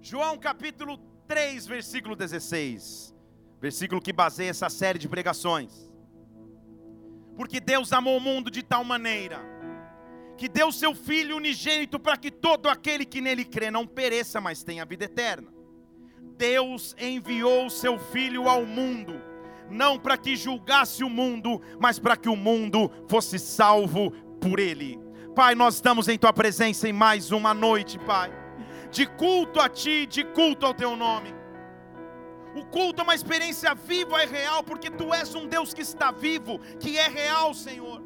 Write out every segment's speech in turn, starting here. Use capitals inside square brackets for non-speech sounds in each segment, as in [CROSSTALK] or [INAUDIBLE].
João capítulo 3, versículo 16. Versículo que baseia essa série de pregações. Porque Deus amou o mundo de tal maneira que deu seu Filho unigênito para que todo aquele que nele crê não pereça, mas tenha vida eterna. Deus enviou seu Filho ao mundo, não para que julgasse o mundo, mas para que o mundo fosse salvo por ele. Pai, nós estamos em tua presença em mais uma noite, Pai, de culto a ti, de culto ao teu nome. O culto é uma experiência viva e real, porque tu és um Deus que está vivo, que é real, Senhor.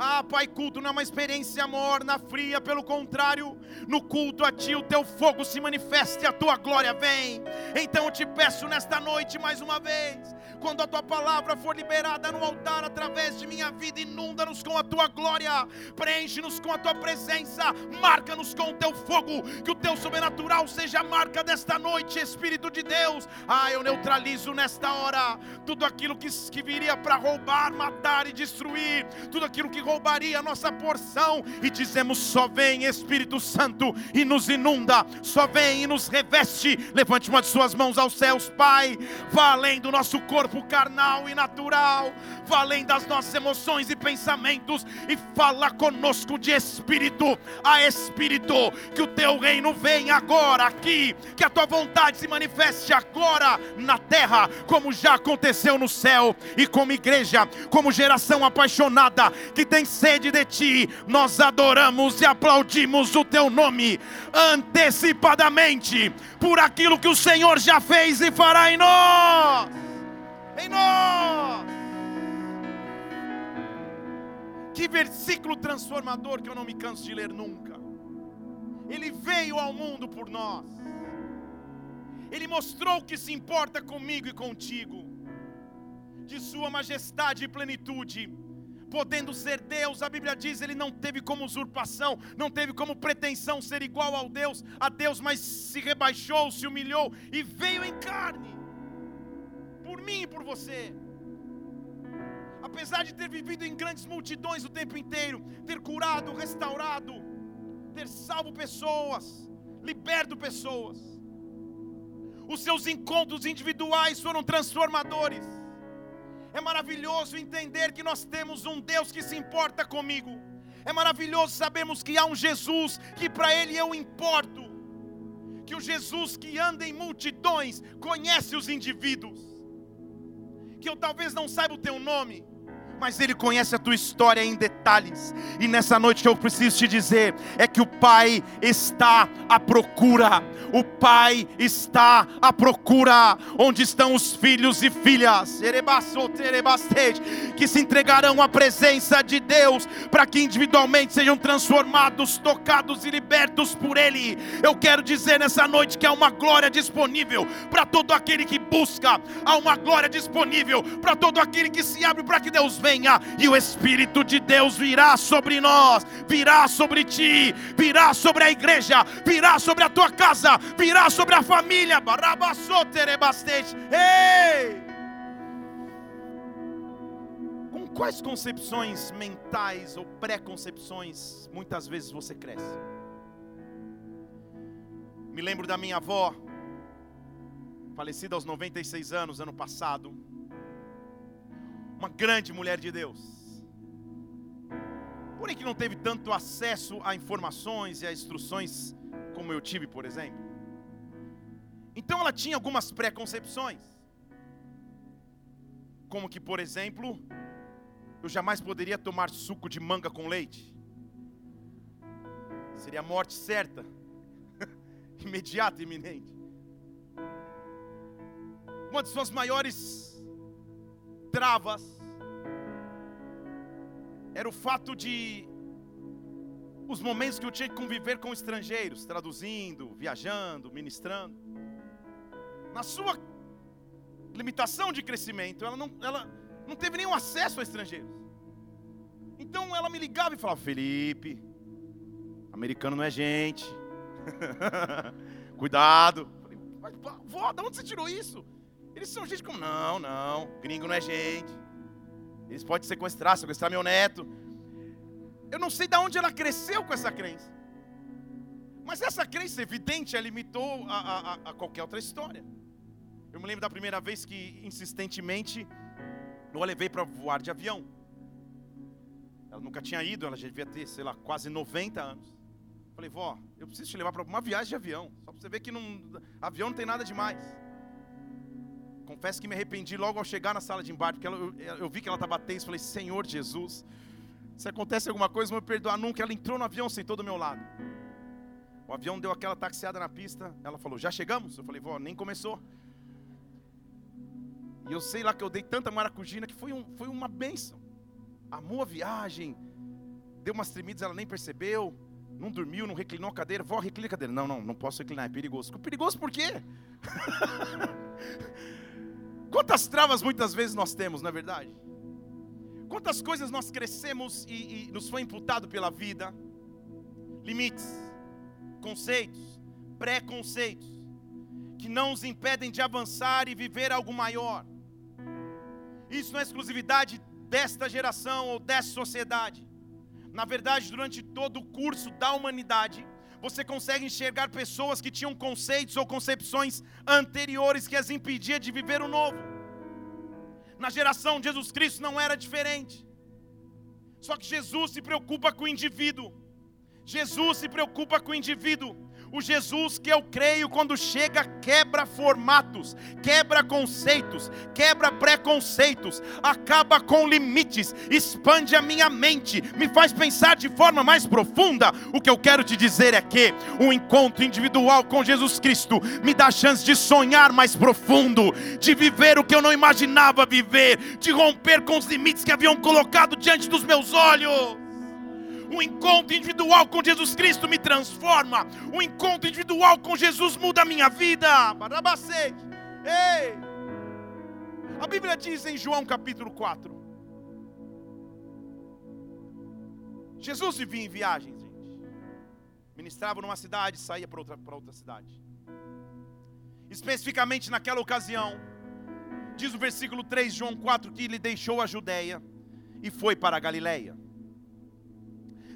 Ah, Pai, culto não é uma experiência morna, fria, pelo contrário, no culto a Ti o Teu fogo se manifesta e a Tua glória vem. Então eu te peço nesta noite mais uma vez, quando a tua palavra for liberada no altar através de minha vida, inunda-nos com a tua glória, preenche-nos com a tua presença, marca-nos com o teu fogo, que o teu sobrenatural seja a marca desta noite, Espírito de Deus. Ah, eu neutralizo nesta hora tudo aquilo que, que viria para roubar, matar e destruir, tudo aquilo que roubaria a nossa porção, e dizemos: só vem Espírito Santo e nos inunda, só vem e nos reveste. Levante uma de suas mãos aos céus, Pai, vá além do nosso corpo corpo carnal e natural, vá além das nossas emoções e pensamentos e fala conosco de espírito a espírito, que o teu reino venha agora aqui, que a tua vontade se manifeste agora na terra, como já aconteceu no céu, e como igreja, como geração apaixonada que tem sede de ti, nós adoramos e aplaudimos o teu nome antecipadamente por aquilo que o Senhor já fez e fará em nós em nós. Que versículo transformador que eu não me canso de ler nunca. Ele veio ao mundo por nós. Ele mostrou que se importa comigo e contigo. De sua majestade e plenitude, podendo ser Deus, a Bíblia diz, ele não teve como usurpação, não teve como pretensão ser igual ao Deus, a Deus, mas se rebaixou, se humilhou e veio em carne mim e por você. Apesar de ter vivido em grandes multidões o tempo inteiro, ter curado, restaurado, ter salvo pessoas, liberto pessoas, os seus encontros individuais foram transformadores. É maravilhoso entender que nós temos um Deus que se importa comigo. É maravilhoso sabermos que há um Jesus que para Ele eu importo. Que o Jesus que anda em multidões conhece os indivíduos que eu talvez não saiba o teu nome, mas Ele conhece a tua história em detalhes. E nessa noite eu preciso te dizer é que o Pai está à procura. O Pai está à procura. Onde estão os filhos e filhas que se entregarão à presença de Deus para que individualmente sejam transformados, tocados e libertos por Ele. Eu quero dizer nessa noite que há uma glória disponível para todo aquele que busca. Há uma glória disponível para todo aquele que se abre para que Deus venha venha e o Espírito de Deus virá sobre nós, virá sobre ti, virá sobre a igreja, virá sobre a tua casa, virá sobre a família. Ei! Com quais concepções mentais ou pré-concepções muitas vezes você cresce? Me lembro da minha avó, falecida aos 96 anos ano passado uma grande mulher de Deus. Porém que não teve tanto acesso a informações e a instruções como eu tive, por exemplo. Então ela tinha algumas preconcepções. Como que, por exemplo, eu jamais poderia tomar suco de manga com leite. Seria a morte certa, [LAUGHS] imediata iminente. Uma de suas maiores travas era o fato de os momentos que eu tinha que conviver com estrangeiros, traduzindo, viajando, ministrando. Na sua limitação de crescimento, ela não, ela não teve nenhum acesso a estrangeiros. Então ela me ligava e falava: Felipe, americano não é gente. [LAUGHS] Cuidado. Falei, vó, de onde você tirou isso? Eles são gente como, não, não, gringo não é gente. Eles podem sequestrar, sequestrar meu neto. Eu não sei de onde ela cresceu com essa crença. Mas essa crença evidente a limitou a, a, a qualquer outra história. Eu me lembro da primeira vez que insistentemente eu a levei para voar de avião. Ela nunca tinha ido, ela já devia ter, sei lá, quase 90 anos. Falei, vó, eu preciso te levar para uma viagem de avião. Só para você ver que não, avião não tem nada demais. Confesso que me arrependi logo ao chegar na sala de embarque, porque ela, eu, eu, vi que ela estava tensa. Falei, Senhor Jesus, se acontece alguma coisa, não me perdoar nunca. Ela entrou no avião, sentou do meu lado. O avião deu aquela taxiada na pista. Ela falou, já chegamos? Eu falei, vó, nem começou. E eu sei lá que eu dei tanta maracujina que foi, um, foi uma benção. Amou a viagem, deu umas tremidas, ela nem percebeu. Não dormiu, não reclinou a cadeira. Vó, reclina a cadeira. Não, não, não posso reclinar, é perigoso. Perigoso por quê? [LAUGHS] Quantas travas muitas vezes nós temos, não é verdade? Quantas coisas nós crescemos e, e nos foi imputado pela vida? Limites, conceitos, preconceitos, que não nos impedem de avançar e viver algo maior. Isso não é exclusividade desta geração ou dessa sociedade. Na verdade, durante todo o curso da humanidade, você consegue enxergar pessoas que tinham conceitos ou concepções anteriores que as impedia de viver o novo. Na geração de Jesus Cristo não era diferente. Só que Jesus se preocupa com o indivíduo. Jesus se preocupa com o indivíduo. O Jesus que eu creio, quando chega, quebra formatos, quebra conceitos, quebra preconceitos, acaba com limites, expande a minha mente, me faz pensar de forma mais profunda. O que eu quero te dizer é que o encontro individual com Jesus Cristo me dá a chance de sonhar mais profundo, de viver o que eu não imaginava viver, de romper com os limites que haviam colocado diante dos meus olhos. O encontro individual com Jesus Cristo me transforma. O encontro individual com Jesus muda a minha vida. Ei! A Bíblia diz em João capítulo 4. Jesus vivia em viagens, gente. Ministrava numa cidade, saía para outra, para outra cidade. Especificamente naquela ocasião, diz o versículo 3 de João 4 que ele deixou a Judéia e foi para a Galiléia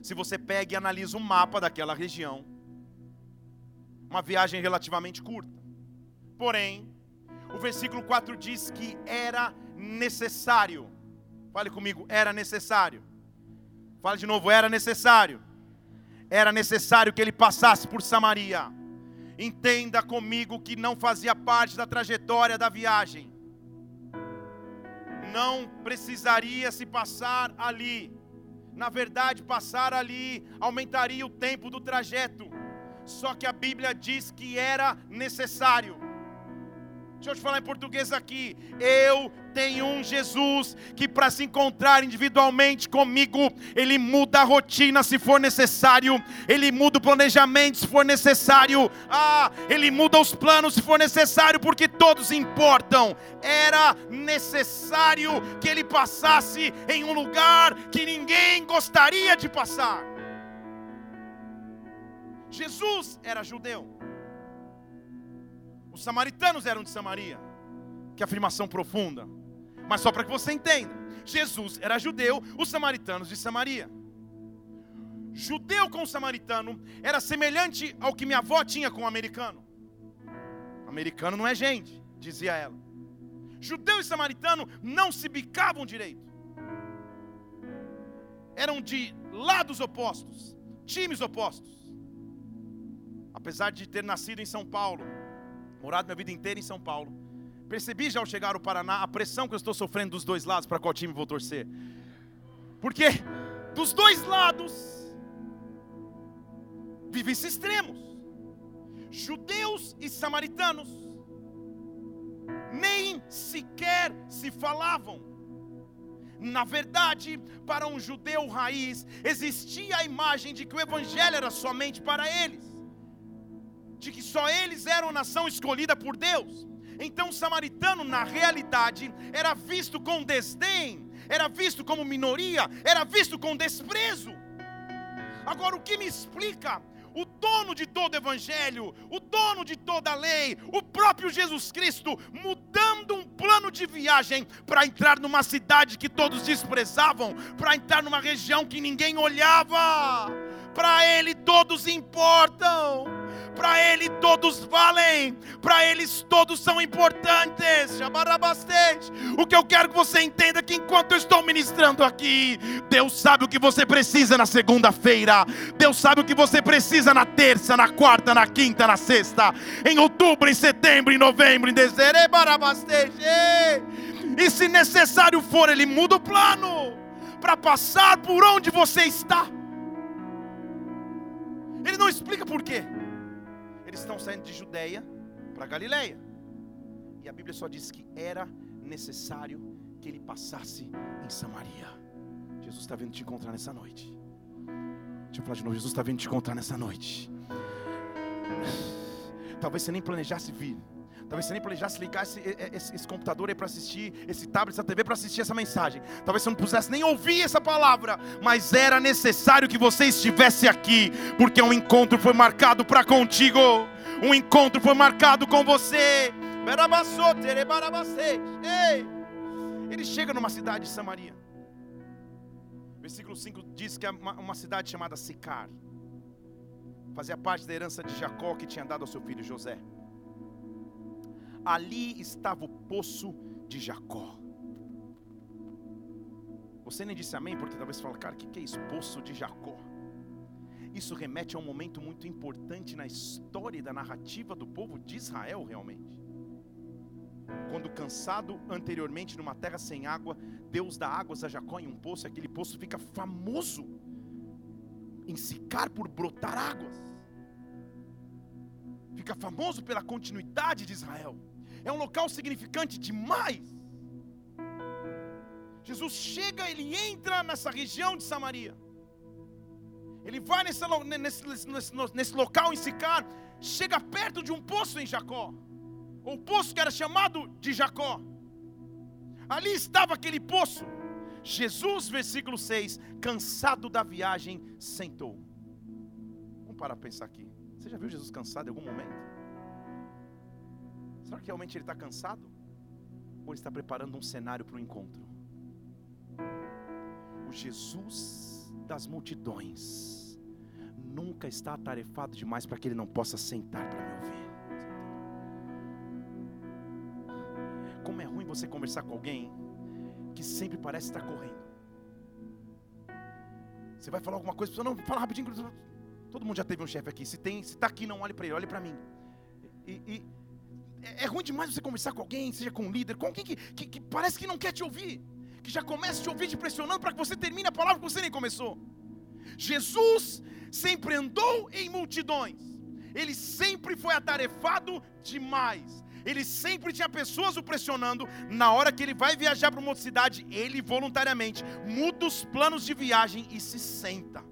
se você pega e analisa o mapa daquela região, uma viagem relativamente curta. Porém, o versículo 4 diz que era necessário. Fale comigo, era necessário. Fale de novo, era necessário. Era necessário que ele passasse por Samaria. Entenda comigo que não fazia parte da trajetória da viagem. Não precisaria se passar ali na verdade, passar ali aumentaria o tempo do trajeto. Só que a Bíblia diz que era necessário. Deixa eu te falar em português aqui. Eu tenho um Jesus que, para se encontrar individualmente comigo, Ele muda a rotina se for necessário, Ele muda o planejamento se for necessário, ah, Ele muda os planos se for necessário, porque todos importam. Era necessário que Ele passasse em um lugar que ninguém gostaria de passar. Jesus era judeu. Os samaritanos eram de Samaria. Que afirmação profunda. Mas só para que você entenda: Jesus era judeu, os samaritanos de Samaria. Judeu com samaritano era semelhante ao que minha avó tinha com o americano. Americano não é gente, dizia ela. Judeu e samaritano não se bicavam direito. Eram de lados opostos, times opostos. Apesar de ter nascido em São Paulo, morado minha vida inteira em São Paulo. Percebi já ao chegar ao Paraná a pressão que eu estou sofrendo dos dois lados para qual time vou torcer. Porque dos dois lados vivem-se extremos. Judeus e samaritanos nem sequer se falavam. Na verdade, para um judeu raiz, existia a imagem de que o evangelho era somente para eles de que só eles eram a nação escolhida por Deus. Então o samaritano, na realidade, era visto com desdém, era visto como minoria, era visto com desprezo. Agora, o que me explica o dono de todo evangelho, o dono de toda a lei, o próprio Jesus Cristo, mudando um plano de viagem para entrar numa cidade que todos desprezavam, para entrar numa região que ninguém olhava, Para Ele todos importam. Para Ele todos valem. Para eles todos são importantes. O que eu quero que você entenda é que enquanto eu estou ministrando aqui, Deus sabe o que você precisa na segunda-feira. Deus sabe o que você precisa na terça, na quarta, na quinta, na sexta, em outubro, em setembro, em novembro, em dezembro. E se necessário for, Ele muda o plano para passar por onde você está. Ele não explica por quê. Eles estão saindo de Judeia para Galileia. E a Bíblia só diz que era necessário que ele passasse em Samaria. Jesus está vindo te encontrar nessa noite. Deixa eu falar de novo. Jesus está vindo te encontrar nessa noite. Talvez você nem planejasse vir. Talvez você nem planejasse ligar esse, esse, esse computador aí para assistir, esse tablet, essa TV para assistir essa mensagem. Talvez você não pudesse nem ouvir essa palavra, mas era necessário que você estivesse aqui, porque um encontro foi marcado para contigo. Um encontro foi marcado com você. Ele chega numa cidade de Samaria. Versículo 5 diz que é uma, uma cidade chamada Sicar. Fazia parte da herança de Jacó que tinha dado ao seu filho José ali estava o poço de Jacó. Você nem disse amém, porque talvez você fale, cara, o que é isso? Poço de Jacó. Isso remete a um momento muito importante na história e da narrativa do povo de Israel, realmente. Quando cansado anteriormente numa terra sem água, Deus dá águas a Jacó em um poço, e aquele poço fica famoso em secar por brotar águas. Fica famoso pela continuidade de Israel é um local significante demais. Jesus chega, ele entra nessa região de Samaria. Ele vai nesse, nesse, nesse, nesse local em Sicar, chega perto de um poço em Jacó, o poço que era chamado de Jacó. Ali estava aquele poço. Jesus, versículo 6, cansado da viagem, sentou. Vamos parar para pensar aqui. Você já viu Jesus cansado em algum momento? Será que realmente ele está cansado? Ou ele está preparando um cenário para o encontro? O Jesus das multidões nunca está atarefado demais para que ele não possa sentar para me ouvir. Como é ruim você conversar com alguém que sempre parece estar correndo. Você vai falar alguma coisa, não, fala rapidinho. Todo mundo já teve um chefe aqui. Se tem, se está aqui, não olhe para ele, olhe para mim. E, e, é, é ruim demais você conversar com alguém, seja com um líder, com alguém que, que, que parece que não quer te ouvir, que já começa a te ouvir te pressionando para que você termine a palavra que você nem começou. Jesus sempre andou em multidões, ele sempre foi atarefado demais. Ele sempre tinha pessoas o pressionando. Na hora que ele vai viajar para uma outra cidade, ele voluntariamente muda os planos de viagem e se senta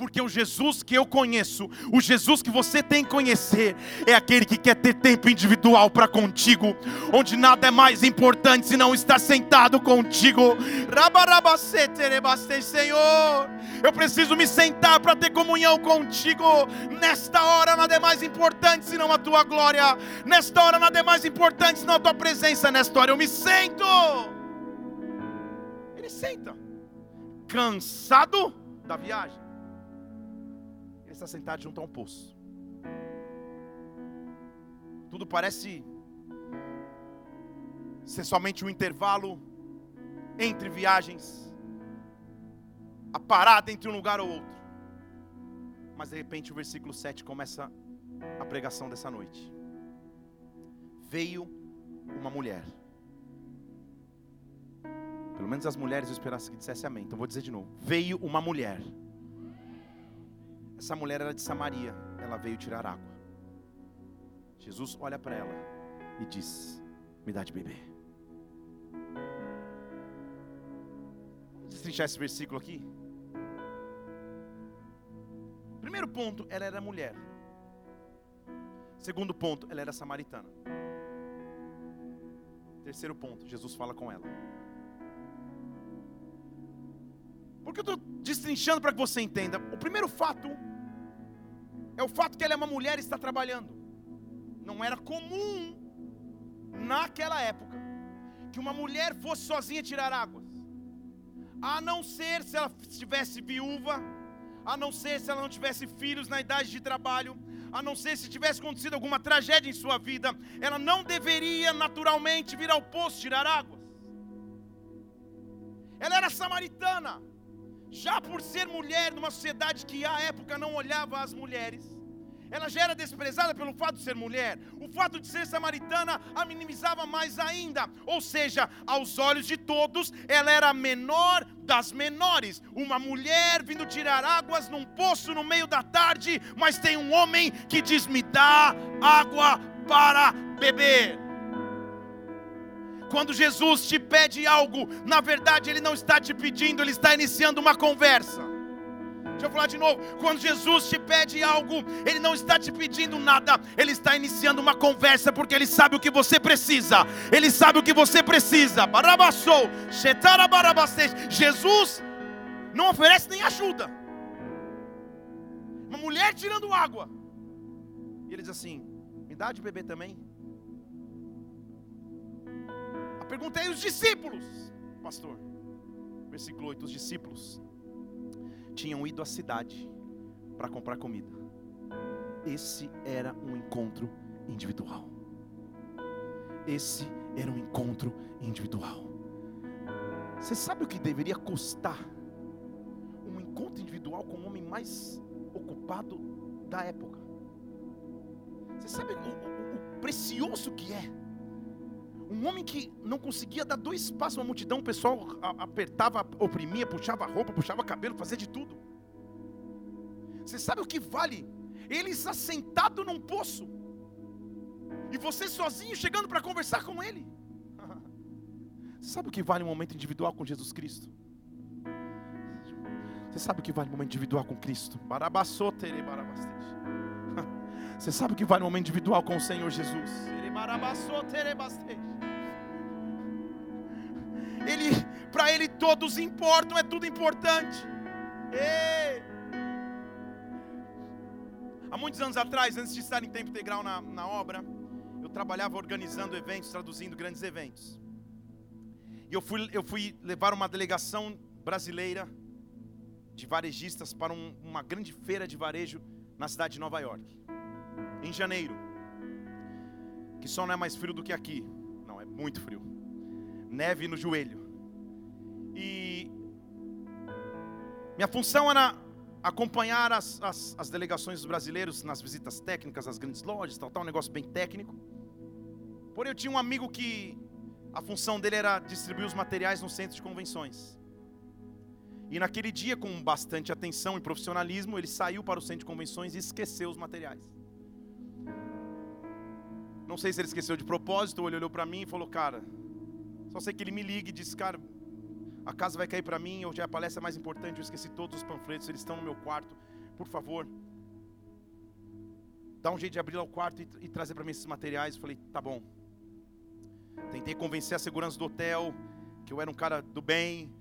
porque o Jesus que eu conheço, o Jesus que você tem que conhecer, é aquele que quer ter tempo individual para contigo, onde nada é mais importante se não estar sentado contigo. Senhor, eu preciso me sentar para ter comunhão contigo. Nesta hora nada é mais importante senão a tua glória. Nesta hora nada é mais importante senão a tua presença. Nesta hora eu me sento. Ele senta, cansado da viagem está sentado junto a um poço. Tudo parece ser somente um intervalo entre viagens, a parada entre um lugar ou outro. Mas de repente o versículo 7 começa a pregação dessa noite. Veio uma mulher. Pelo menos as mulheres eu esperasse que dissesse amém. Então vou dizer de novo. Veio uma mulher essa mulher era de Samaria, ela veio tirar água. Jesus olha para ela e diz: Me dá de beber. Vamos destrinchar esse versículo aqui. Primeiro ponto, ela era mulher. Segundo ponto, ela era samaritana. Terceiro ponto, Jesus fala com ela. Porque eu estou destrinchando para que você entenda. O primeiro fato é o fato que ela é uma mulher e está trabalhando. Não era comum naquela época que uma mulher fosse sozinha tirar águas. A não ser se ela estivesse viúva, a não ser se ela não tivesse filhos na idade de trabalho, a não ser se tivesse acontecido alguma tragédia em sua vida, ela não deveria naturalmente vir ao poço tirar águas. Ela era samaritana, já por ser mulher numa sociedade que à época não olhava as mulheres, ela já era desprezada pelo fato de ser mulher. O fato de ser samaritana a minimizava mais ainda. Ou seja, aos olhos de todos, ela era a menor das menores. Uma mulher vindo tirar águas num poço no meio da tarde, mas tem um homem que diz: Me dá água para beber. Quando Jesus te pede algo, na verdade Ele não está te pedindo, Ele está iniciando uma conversa. Deixa eu falar de novo. Quando Jesus te pede algo, Ele não está te pedindo nada, Ele está iniciando uma conversa, porque Ele sabe o que você precisa. Ele sabe o que você precisa. Barabassou, Jesus não oferece nem ajuda. Uma mulher tirando água. E ele diz assim: Me dá de beber também. A pergunta é: e os discípulos, pastor? Versículo 8: Os discípulos tinham ido à cidade para comprar comida. Esse era um encontro individual. Esse era um encontro individual. Você sabe o que deveria custar um encontro individual com o homem mais ocupado da época? Você sabe o, o, o precioso que é? Um homem que não conseguia dar dois passos uma multidão, o pessoal apertava, oprimia, puxava a roupa, puxava cabelo, fazia de tudo. Você sabe o que vale? Eles assentados num poço, e você sozinho chegando para conversar com ele. [LAUGHS] Você sabe o que vale um momento individual com Jesus Cristo? Você sabe o que vale um momento individual com Cristo? [LAUGHS] Você sabe o que vale um momento individual com o Senhor Jesus? Ele, para ele todos importam, é tudo importante. Ei. Há muitos anos atrás, antes de estar em tempo integral na, na obra, eu trabalhava organizando eventos, traduzindo grandes eventos. E eu fui, eu fui levar uma delegação brasileira de varejistas para um, uma grande feira de varejo na cidade de Nova York, em janeiro, que só não é mais frio do que aqui, não, é muito frio neve no joelho. E minha função era acompanhar as, as, as, delegações dos brasileiros nas visitas técnicas, às grandes lojas, tal, tal, um negócio bem técnico. Porém, eu tinha um amigo que a função dele era distribuir os materiais no centro de convenções. E naquele dia, com bastante atenção e profissionalismo, ele saiu para o centro de convenções e esqueceu os materiais. Não sei se ele esqueceu de propósito ou ele olhou para mim e falou: Cara, só sei que ele me liga e diz, cara, a casa vai cair para mim, hoje é a palestra mais importante, eu esqueci todos os panfletos, eles estão no meu quarto. Por favor, dá um jeito de abrir lá o quarto e, e trazer para mim esses materiais. Eu falei, tá bom. Tentei convencer a segurança do hotel que eu era um cara do bem,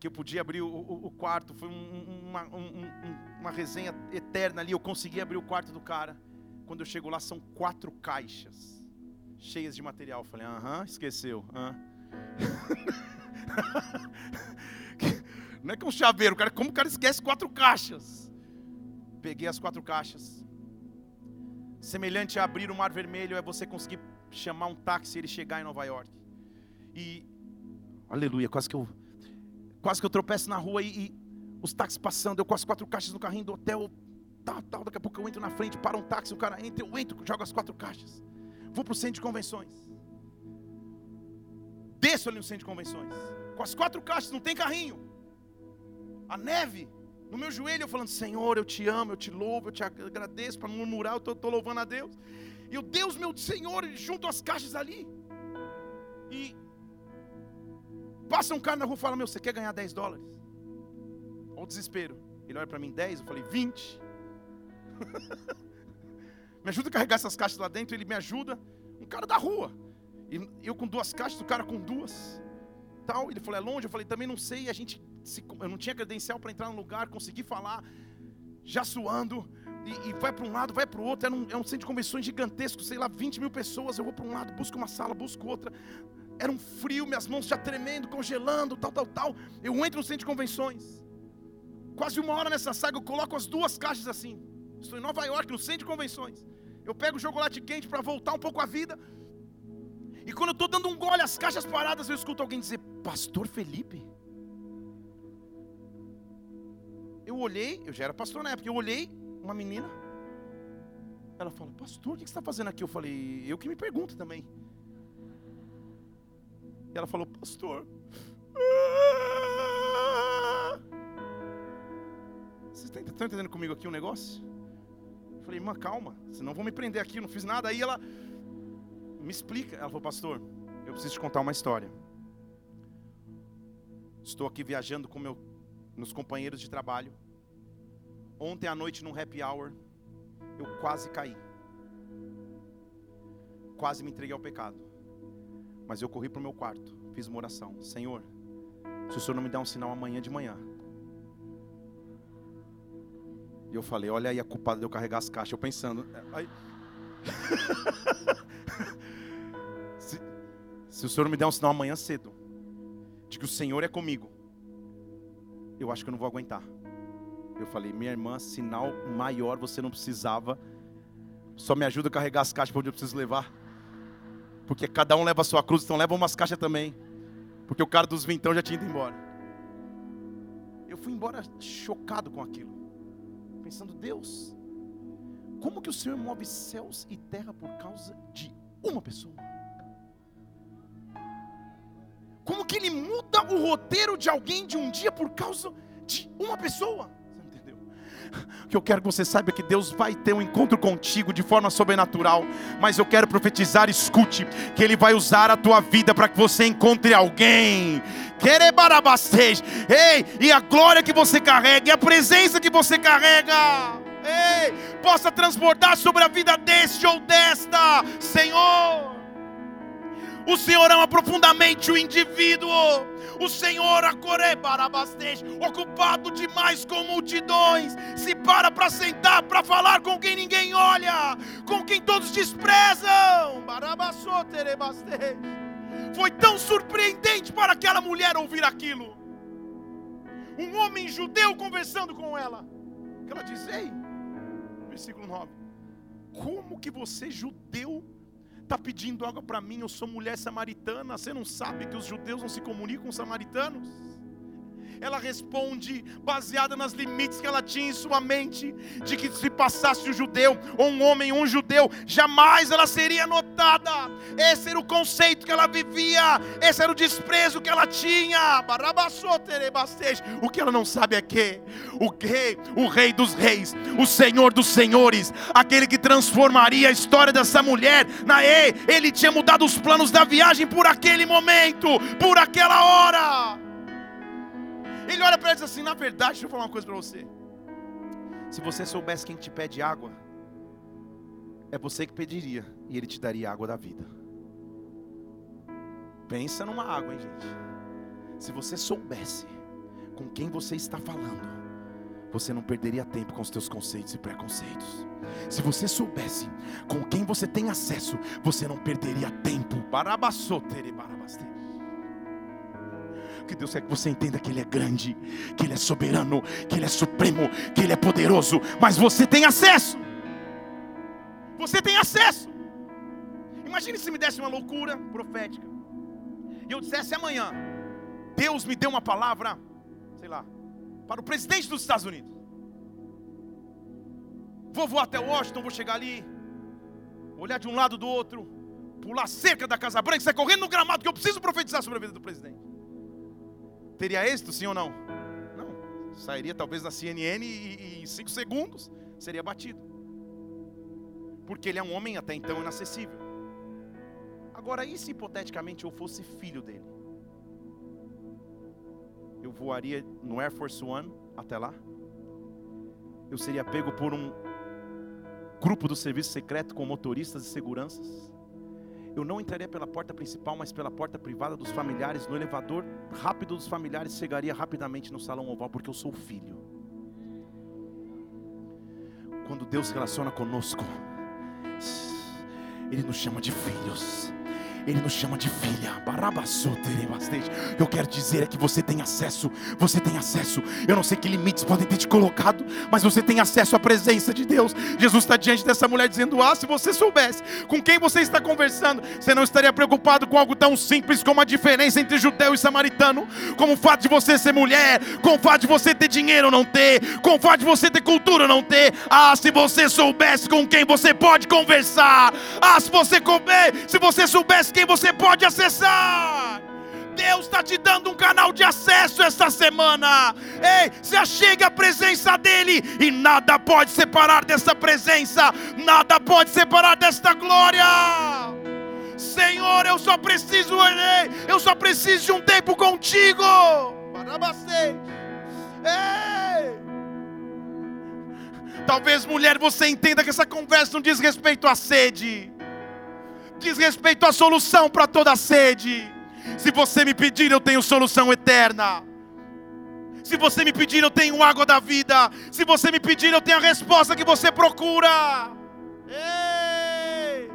que eu podia abrir o, o, o quarto. Foi um, uma, um, uma resenha eterna ali. Eu consegui abrir o quarto do cara. Quando eu chego lá, são quatro caixas cheias de material. Eu falei, aham, esqueceu. Aham. [LAUGHS] Não é que um chaveiro, cara, como o cara esquece quatro caixas? Peguei as quatro caixas. Semelhante a abrir o mar vermelho é você conseguir chamar um táxi e ele chegar em Nova York. E aleluia, quase que eu quase que eu tropeço na rua e, e os táxis passando, eu com as quatro caixas no carrinho do hotel, tal, tal, daqui a pouco eu entro na frente, para um táxi, o cara entra, eu entro, jogo as quatro caixas. Vou para o centro de convenções desço ali no centro de convenções. Com as quatro caixas, não tem carrinho. A neve no meu joelho, eu falando: Senhor, eu te amo, eu te louvo, eu te agradeço. Para murmurar, eu estou louvando a Deus. E o Deus, meu Senhor, junto às caixas ali. E passa um cara na rua e fala: Meu, você quer ganhar 10 dólares? Olha o desespero. Ele olha para mim: 10. Eu falei: 20. [LAUGHS] me ajuda a carregar essas caixas lá dentro. Ele me ajuda. Um cara da rua. E eu com duas caixas, o cara com duas. Tal, ele falou, é longe? Eu falei, também não sei. A gente, se, eu não tinha credencial para entrar no lugar, consegui falar, já suando. E, e vai para um lado, vai para o outro. É um, é um centro de convenções gigantesco, sei lá, 20 mil pessoas. Eu vou para um lado, busco uma sala, busco outra. Era um frio, minhas mãos já tremendo, congelando, tal, tal, tal. Eu entro no centro de convenções. quase uma hora nessa saga, eu coloco as duas caixas assim. Estou em Nova York, no centro de convenções. Eu pego o chocolate quente para voltar um pouco à vida. E quando eu estou dando um gole, as caixas paradas, eu escuto alguém dizer: Pastor Felipe? Eu olhei, eu já era pastor na época, eu olhei uma menina. Ela falou: Pastor, o que você está fazendo aqui? Eu falei: Eu que me pergunto também. E ela falou: Pastor, vocês estão entendendo comigo aqui um negócio? Eu falei, irmã, calma, senão vão me prender aqui, eu não fiz nada. Aí ela me explica. Ela falou, pastor, eu preciso te contar uma história. Estou aqui viajando com meu, meus companheiros de trabalho. Ontem à noite, num happy hour, eu quase caí. Quase me entreguei ao pecado. Mas eu corri para o meu quarto, fiz uma oração. Senhor, se o senhor não me der um sinal amanhã de manhã. E eu falei, olha aí a culpada de eu carregar as caixas. Eu pensando, aí... [LAUGHS] [LAUGHS] se, se o senhor me der um sinal amanhã cedo, de que o Senhor é comigo, eu acho que eu não vou aguentar. Eu falei, minha irmã, sinal maior você não precisava. Só me ajuda a carregar as caixas para onde eu preciso levar. Porque cada um leva a sua cruz, então leva umas caixas também. Porque o cara dos vintão já tinha ido embora. Eu fui embora chocado com aquilo. Pensando, Deus, como que o Senhor move céus e terra por causa de uma pessoa? Como que Ele muda o roteiro de alguém de um dia por causa de uma pessoa? O que eu quero que você saiba é que Deus vai ter um encontro contigo de forma sobrenatural. Mas eu quero profetizar, escute, que Ele vai usar a tua vida para que você encontre alguém. Ei, e a glória que você carrega, e a presença que você carrega. Ei, possa transbordar sobre a vida deste ou desta, Senhor. O Senhor ama profundamente o indivíduo. O Senhor acorebarabasteja, ocupado demais com multidões, se para para sentar, para falar com quem ninguém olha, com quem todos desprezam. Foi tão surpreendente para aquela mulher ouvir aquilo. Um homem judeu conversando com ela. Ela diz: Ei, versículo 9: Como que você, judeu, está pedindo água para mim, eu sou mulher samaritana, você não sabe que os judeus não se comunicam com os samaritanos? Ela responde baseada nas limites que ela tinha em sua mente, de que se passasse um judeu, ou um homem, um judeu, jamais ela seria notada. Esse era o conceito que ela vivia, esse era o desprezo que ela tinha. O que ela não sabe é que o rei, o rei dos reis, o Senhor dos senhores, aquele que transformaria a história dessa mulher, na ele tinha mudado os planos da viagem por aquele momento, por aquela hora. Ele olha para ele e diz assim: Na verdade, deixa eu falar uma coisa para você. Se você soubesse quem te pede água, é você que pediria e ele te daria água da vida. Pensa numa água, hein, gente? Se você soubesse com quem você está falando, você não perderia tempo com os teus conceitos e preconceitos. Se você soubesse com quem você tem acesso, você não perderia tempo. Barabassotere, barabastere que Deus quer que você entenda que Ele é grande, que Ele é soberano, que Ele é supremo, que Ele é poderoso, mas você tem acesso. Você tem acesso. Imagine se me desse uma loucura profética e eu dissesse amanhã: Deus me deu uma palavra, sei lá, para o presidente dos Estados Unidos. Vou voar até Washington, vou chegar ali, olhar de um lado do outro, pular cerca da Casa Branca, sair correndo no gramado que eu preciso profetizar sobre a vida do presidente. Teria êxito, sim ou não? Não. Sairia talvez na CNN e, e em cinco segundos seria batido. Porque ele é um homem até então inacessível. Agora, e se hipoteticamente eu fosse filho dele? Eu voaria no Air Force One até lá? Eu seria pego por um grupo do serviço secreto com motoristas e seguranças? Eu não entraria pela porta principal, mas pela porta privada dos familiares, no elevador rápido dos familiares, chegaria rapidamente no salão oval, porque eu sou filho. Quando Deus relaciona conosco, Ele nos chama de filhos. Ele nos chama de filha. Eu quero dizer é que você tem acesso. Você tem acesso. Eu não sei que limites podem ter te colocado, mas você tem acesso à presença de Deus. Jesus está diante dessa mulher dizendo: Ah, se você soubesse com quem você está conversando, você não estaria preocupado com algo tão simples como a diferença entre judeu e samaritano, como o fato de você ser mulher, com o fato de você ter dinheiro ou não ter, com o fato de você ter cultura ou não ter. Ah, se você soubesse com quem você pode conversar. Ah, se você comer, se você soubesse quem você pode acessar. Deus está te dando um canal de acesso esta semana. Ei, se achegue à presença dEle e nada pode separar dessa presença, nada pode separar desta glória. Senhor, eu só preciso, eu só preciso de um tempo contigo. Ei! Talvez, mulher, você entenda que essa conversa não diz respeito à sede diz respeito à solução para toda sede. Se você me pedir, eu tenho solução eterna. Se você me pedir, eu tenho água da vida. Se você me pedir, eu tenho a resposta que você procura. Ei!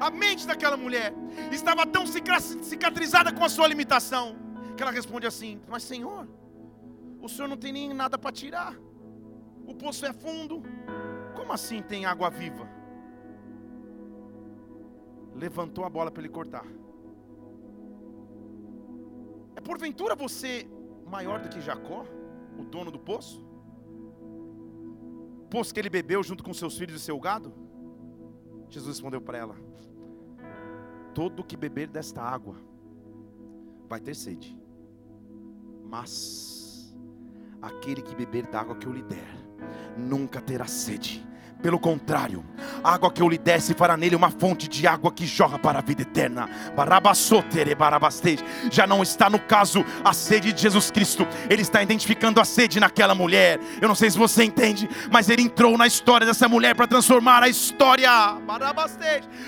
A mente daquela mulher estava tão cicatrizada com a sua limitação que ela responde assim: Mas Senhor, o Senhor não tem nem nada para tirar. O poço é fundo. Como assim tem água viva? Levantou a bola para ele cortar. É porventura você maior do que Jacó, o dono do poço? Poço que ele bebeu junto com seus filhos e seu gado? Jesus respondeu para ela: Todo que beber desta água vai ter sede, mas aquele que beber da água que eu lhe der, nunca terá sede pelo contrário, a água que eu lhe desse fará nele uma fonte de água que jorra para a vida eterna. Já não está no caso a sede de Jesus Cristo, ele está identificando a sede naquela mulher. Eu não sei se você entende, mas ele entrou na história dessa mulher para transformar a história,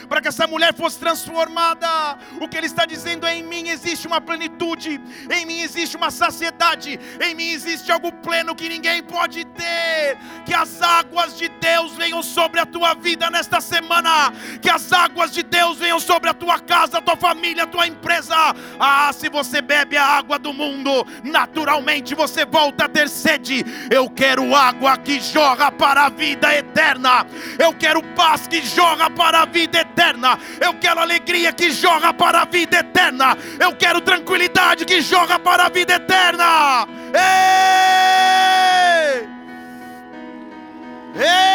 para que essa mulher fosse transformada. O que ele está dizendo é: em mim existe uma plenitude, em mim existe uma saciedade, em mim existe algo pleno que ninguém pode ter. Que as águas de Deus venham sobre a tua vida nesta semana, que as águas de Deus venham sobre a tua casa, a tua família, a tua empresa. Ah, se você bebe a água do mundo, naturalmente você volta a ter sede. Eu quero água que jorra para a vida eterna. Eu quero paz que jorra para a vida eterna. Eu quero alegria que jorra para a vida eterna. Eu quero tranquilidade que jorra para a vida eterna. Ei! Ei!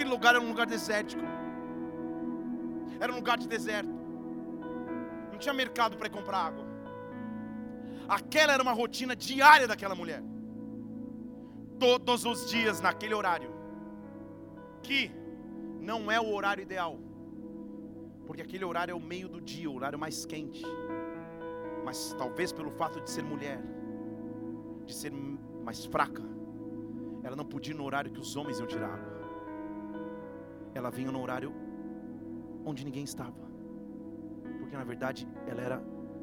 Aquele lugar era um lugar desértico. Era um lugar de deserto. Não tinha mercado para comprar água. Aquela era uma rotina diária daquela mulher. Todos os dias naquele horário. Que não é o horário ideal. Porque aquele horário é o meio do dia, o horário mais quente. Mas talvez pelo fato de ser mulher, de ser mais fraca, ela não podia ir no horário que os homens iam tirar água. Ela vinha no horário onde ninguém estava. Porque na verdade ela era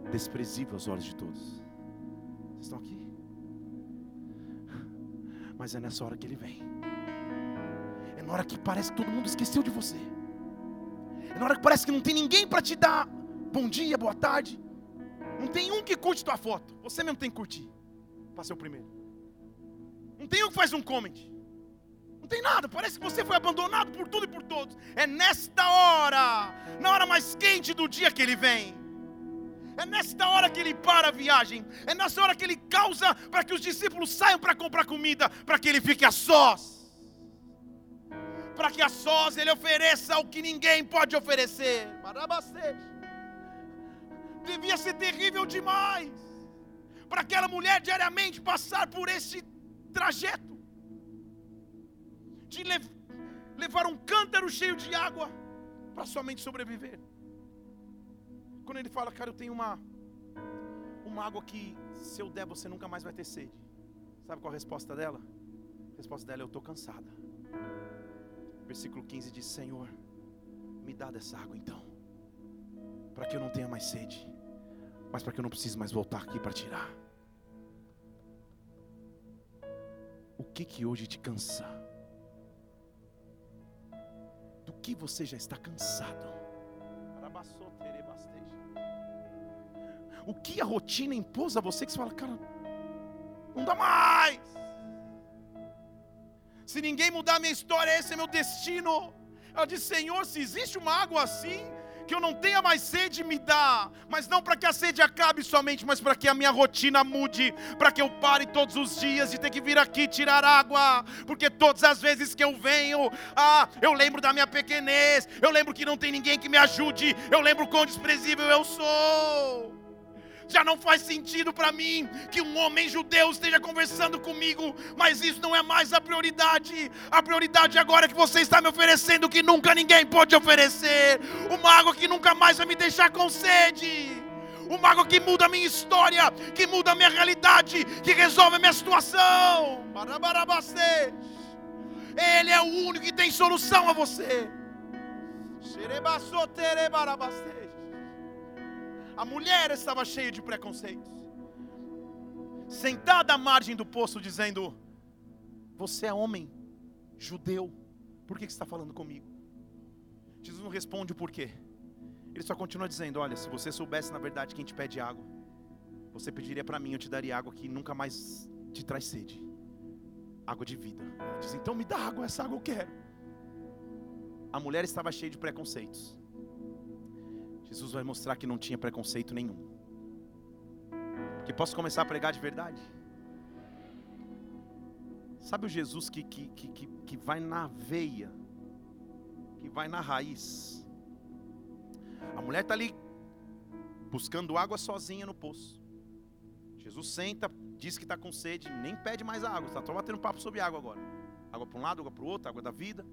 desprezível aos olhos de todos. Vocês estão aqui? Mas é nessa hora que ele vem. É na hora que parece que todo mundo esqueceu de você. Na hora que parece que não tem ninguém para te dar bom dia, boa tarde. Não tem um que curte tua foto. Você mesmo tem que curtir. Para ser o primeiro. Não tem um que faz um comment. Não tem nada, parece que você foi abandonado por tudo e por todos. É nesta hora, na hora mais quente do dia que ele vem. É nesta hora que ele para a viagem. É nessa hora que ele causa para que os discípulos saiam para comprar comida, para que ele fique a sós. Para que a sós ele ofereça o que ninguém pode oferecer. Devia ser terrível demais para aquela mulher diariamente passar por esse trajeto de lev levar um cântaro cheio de água para somente sobreviver. Quando ele fala, cara, eu tenho uma uma água que se eu der você nunca mais vai ter sede. Sabe qual a resposta dela? A resposta dela é eu estou cansada. Versículo 15 diz: Senhor, me dá dessa água então, para que eu não tenha mais sede, mas para que eu não precise mais voltar aqui para tirar. o que que hoje te cansa? Do que você já está cansado? O que a rotina impôs a você que você fala, cara, não dá mais. Se ninguém mudar a minha história, esse é meu destino. Ela diz: Senhor, se existe uma água assim, que eu não tenha mais sede, me dá. Mas não para que a sede acabe somente, mas para que a minha rotina mude, para que eu pare todos os dias de ter que vir aqui tirar água, porque todas as vezes que eu venho, ah, eu lembro da minha pequenez, eu lembro que não tem ninguém que me ajude, eu lembro quão desprezível eu sou. Já não faz sentido para mim que um homem judeu esteja conversando comigo, mas isso não é mais a prioridade. A prioridade agora é que você está me oferecendo que nunca ninguém pode oferecer. Uma água que nunca mais vai me deixar com sede. Uma água que muda a minha história, que muda a minha realidade, que resolve a minha situação. Ele é o único que tem solução a você. A mulher estava cheia de preconceitos. Sentada à margem do poço, dizendo: Você é homem, judeu, por que você está falando comigo? Jesus não responde o porquê. Ele só continua dizendo: Olha, se você soubesse na verdade quem te pede água, você pediria para mim, eu te daria água que nunca mais te traz sede água de vida. Ela diz: Então me dá água, essa água eu quero. A mulher estava cheia de preconceitos. Jesus vai mostrar que não tinha preconceito nenhum. Que posso começar a pregar de verdade? Sabe o Jesus que, que, que, que, vai na veia, que vai na raiz? A mulher está ali buscando água sozinha no poço. Jesus senta, diz que está com sede, nem pede mais água, está só batendo papo sobre água agora. Água para um lado, água para o outro, água da vida.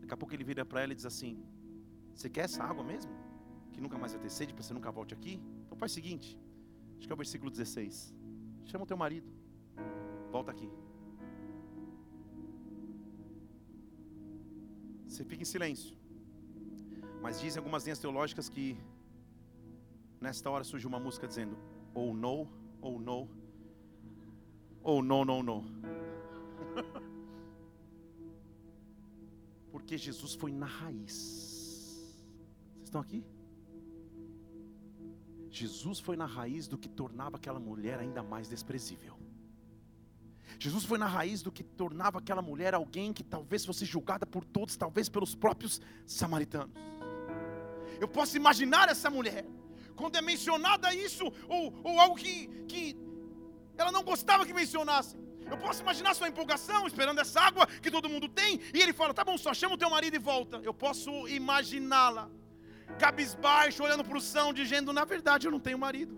Daqui a pouco ele vira para ela e diz assim: você quer essa água mesmo? Que nunca mais vai ter sede, para você nunca volte aqui? Então faz o seguinte, acho que é o versículo 16. Chama o teu marido, volta aqui. Você fica em silêncio. Mas dizem algumas linhas teológicas que nesta hora surge uma música dizendo: ou oh, no, ou oh, no, ou oh, no, no, no. [LAUGHS] Porque Jesus foi na raiz estão aqui? Jesus foi na raiz do que tornava aquela mulher ainda mais desprezível. Jesus foi na raiz do que tornava aquela mulher alguém que talvez fosse julgada por todos, talvez pelos próprios samaritanos. Eu posso imaginar essa mulher, quando é mencionada isso, ou, ou algo que, que ela não gostava que mencionasse. Eu posso imaginar sua empolgação, esperando essa água que todo mundo tem, e ele fala: tá bom, só chama o teu marido e volta. Eu posso imaginá-la cabisbaixo, olhando para o chão, dizendo: Na verdade, eu não tenho marido.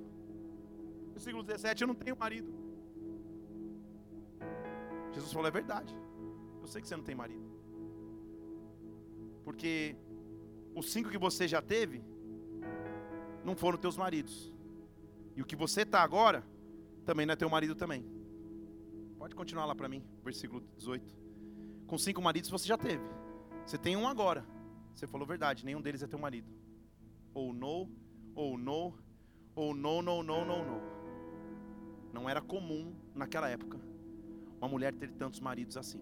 Versículo 17: Eu não tenho marido. Jesus falou: É verdade. Eu sei que você não tem marido. Porque os cinco que você já teve não foram teus maridos. E o que você está agora também não é teu marido também. Pode continuar lá para mim, versículo 18. Com cinco maridos você já teve. Você tem um agora. Você falou verdade, nenhum deles é teu marido ou no, ou no, ou no, no, no, no, no. Não era comum naquela época uma mulher ter tantos maridos assim.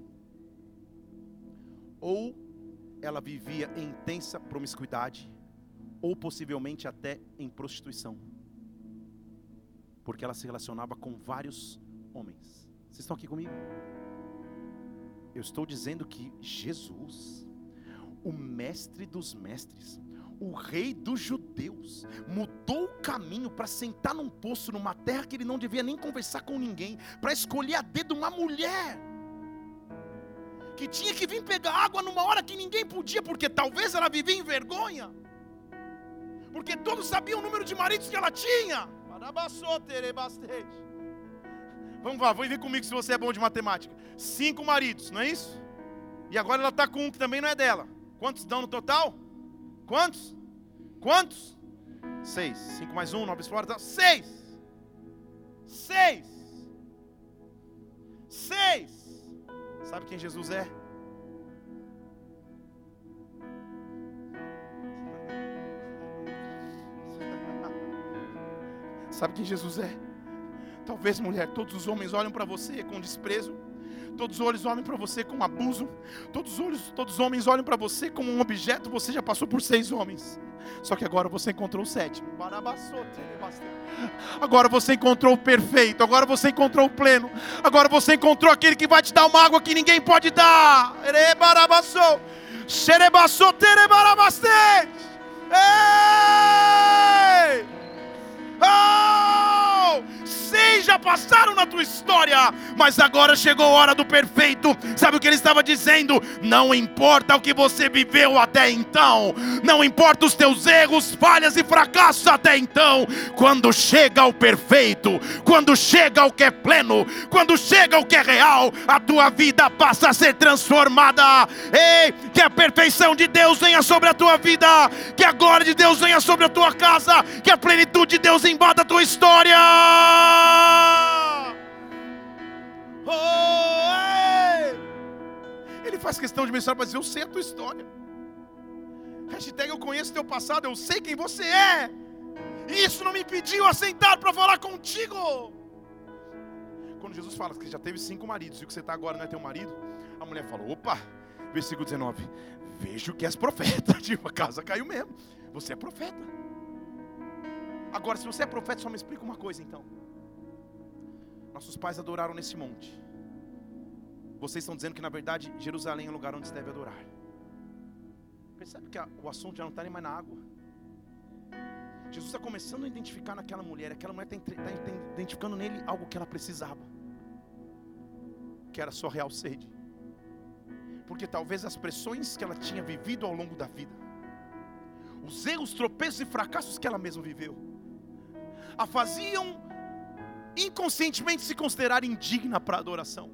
Ou ela vivia em intensa promiscuidade, ou possivelmente até em prostituição. Porque ela se relacionava com vários homens. Vocês estão aqui comigo? Eu estou dizendo que Jesus, o mestre dos mestres, o rei dos judeus, mudou o caminho para sentar num poço numa terra que ele não devia nem conversar com ninguém, para escolher a dedo uma mulher que tinha que vir pegar água numa hora que ninguém podia, porque talvez ela vivia em vergonha, porque todos sabiam o número de maridos que ela tinha. Vamos lá, vem ver comigo se você é bom de matemática. Cinco maridos, não é isso? E agora ela está com um que também não é dela. Quantos dão no total? Quantos? Quantos? Seis. Cinco mais um, nove fora. Seis. Seis. Seis. Sabe quem Jesus é? [LAUGHS] Sabe quem Jesus é? Talvez, mulher, todos os homens olham para você com desprezo. Todos os olhos olham para você com abuso. Todos os, olhos, todos os homens olham para você como um objeto. Você já passou por seis homens. Só que agora você encontrou o sétimo. Agora você encontrou o perfeito. Agora você encontrou o pleno. Agora você encontrou aquele que vai te dar uma água que ninguém pode dar. Ei! Oh! Já passaram na tua história, mas agora chegou a hora do perfeito. Sabe o que ele estava dizendo? Não importa o que você viveu até então, não importa os teus erros, falhas e fracassos até então. Quando chega o perfeito, quando chega o que é pleno, quando chega o que é real, a tua vida passa a ser transformada. Ei, que a perfeição de Deus venha sobre a tua vida, que a glória de Deus venha sobre a tua casa, que a plenitude de Deus invada a tua história. Oh, Ele faz questão de mencionar para dizer: Eu sei a tua história. Hashtag eu conheço teu passado, eu sei quem você é. E isso não me impediu a sentar para falar contigo. Quando Jesus fala que já teve cinco maridos e o que você está agora não é teu marido, a mulher fala: opa, versículo 19: Vejo que és profeta. [LAUGHS] Tipo, a casa caiu mesmo. Você é profeta. Agora, se você é profeta, só me explica uma coisa então. Nossos pais adoraram nesse monte. Vocês estão dizendo que na verdade Jerusalém é o lugar onde se deve adorar. Percebe que a, o assunto já não está nem mais na água. Jesus está começando a identificar naquela mulher, aquela mulher está tá, tá identificando nele algo que ela precisava, que era sua real sede. Porque talvez as pressões que ela tinha vivido ao longo da vida, os erros, tropeços e fracassos que ela mesma viveu, a faziam inconscientemente se considerar indigna para adoração.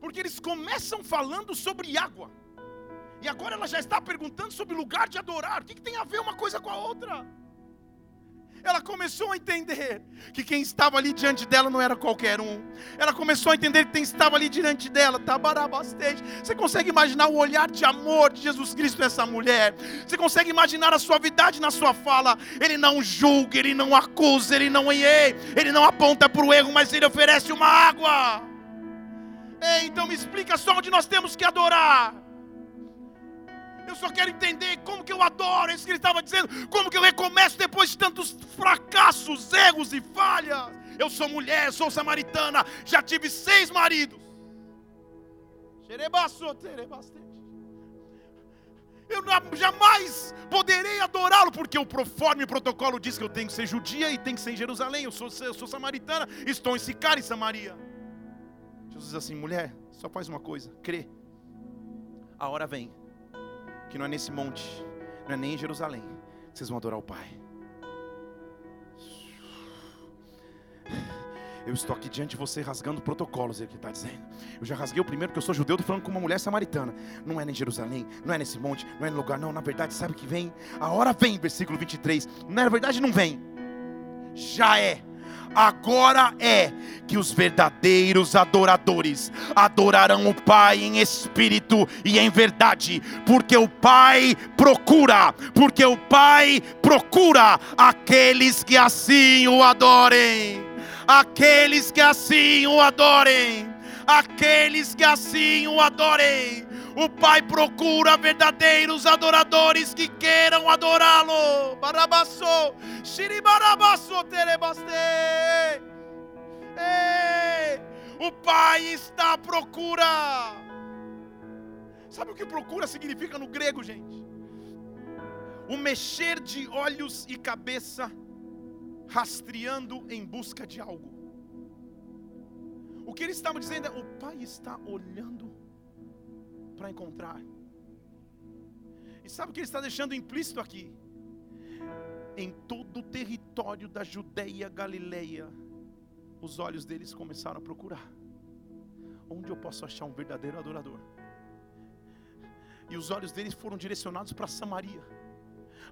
Porque eles começam falando sobre água. E agora ela já está perguntando sobre lugar de adorar. O que, que tem a ver uma coisa com a outra? Ela começou a entender que quem estava ali diante dela não era qualquer um. Ela começou a entender que quem estava ali diante dela, tabarabastete. Você consegue imaginar o olhar de amor de Jesus Cristo nessa mulher? Você consegue imaginar a suavidade na sua fala? Ele não julga, ele não acusa, ele não ele não aponta para o erro, mas ele oferece uma água. Ei, então me explica só onde nós temos que adorar. Eu só quero entender como que eu adoro, é isso que ele estava dizendo, como que eu recomeço depois de tantos fracassos, erros e falhas. Eu sou mulher, sou samaritana, já tive seis maridos. Eu jamais poderei adorá-lo, porque o proforme protocolo diz que eu tenho que ser judia e tenho que ser em Jerusalém. Eu sou, eu sou samaritana, estou em Sicar, em Samaria. Jesus diz assim: mulher, só faz uma coisa, crê. A hora vem que não é nesse monte, não é nem em Jerusalém, que vocês vão adorar o Pai. Eu estou aqui diante de você rasgando protocolos, ele está dizendo. Eu já rasguei o primeiro, porque eu sou judeu, estou falando com uma mulher samaritana. Não é nem Jerusalém, não é nesse monte, não é no lugar, não. Na verdade, sabe que vem? A hora vem, versículo 23. Na verdade, não vem, já é agora é que os verdadeiros adoradores adorarão o Pai em espírito e em verdade, porque o Pai procura, porque o Pai procura aqueles que assim o adorem, aqueles que assim o adorem, aqueles que assim o adorem. O Pai procura verdadeiros adoradores que queiram adorá-lo. Barabasso, xiribarabasso, terebaste. O Pai está à procura. Sabe o que procura significa no grego, gente? O mexer de olhos e cabeça, rastreando em busca de algo. O que ele estava dizendo é: o Pai está olhando para encontrar. E sabe o que ele está deixando implícito aqui? Em todo o território da Judéia Galileia, os olhos deles começaram a procurar. Onde eu posso achar um verdadeiro adorador? E os olhos deles foram direcionados para Samaria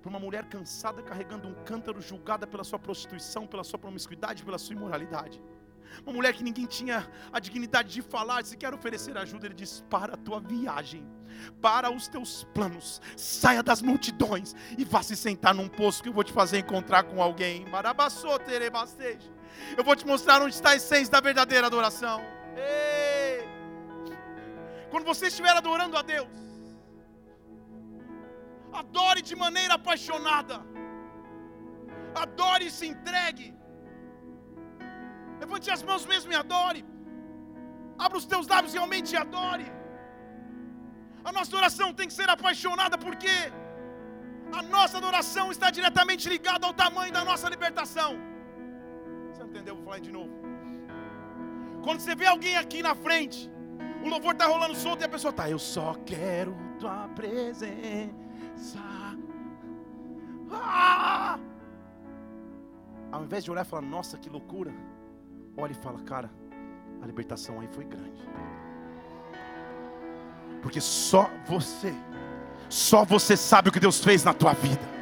para uma mulher cansada carregando um cântaro, julgada pela sua prostituição, pela sua promiscuidade, pela sua imoralidade. Uma mulher que ninguém tinha a dignidade de falar, se quer oferecer ajuda, ele diz: Para a tua viagem, para os teus planos, saia das multidões e vá se sentar num poço que eu vou te fazer encontrar com alguém. Eu vou te mostrar onde está a essência da verdadeira adoração. Quando você estiver adorando a Deus, adore de maneira apaixonada, adore e se entregue. Levante as mãos mesmo e adore. Abra os teus lábios e realmente adore. A nossa oração tem que ser apaixonada porque a nossa adoração está diretamente ligada ao tamanho da nossa libertação. Você entendeu? Vou falar de novo. Quando você vê alguém aqui na frente, o louvor está rolando solto e a pessoa está, eu só quero tua presença. Ah! Ao invés de olhar e falar, nossa, que loucura olha e fala: Cara, a libertação aí foi grande. Porque só você, só você sabe o que Deus fez na tua vida.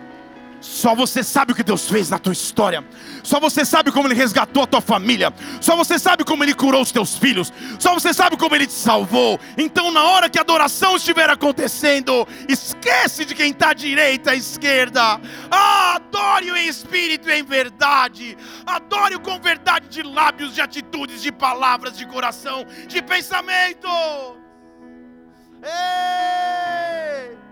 Só você sabe o que Deus fez na tua história. Só você sabe como Ele resgatou a tua família. Só você sabe como Ele curou os teus filhos. Só você sabe como Ele te salvou. Então, na hora que a adoração estiver acontecendo, esquece de quem está à direita, à esquerda. Ah, adore-o em espírito e em verdade. Adore-o com verdade de lábios, de atitudes, de palavras, de coração, de pensamento. Ei!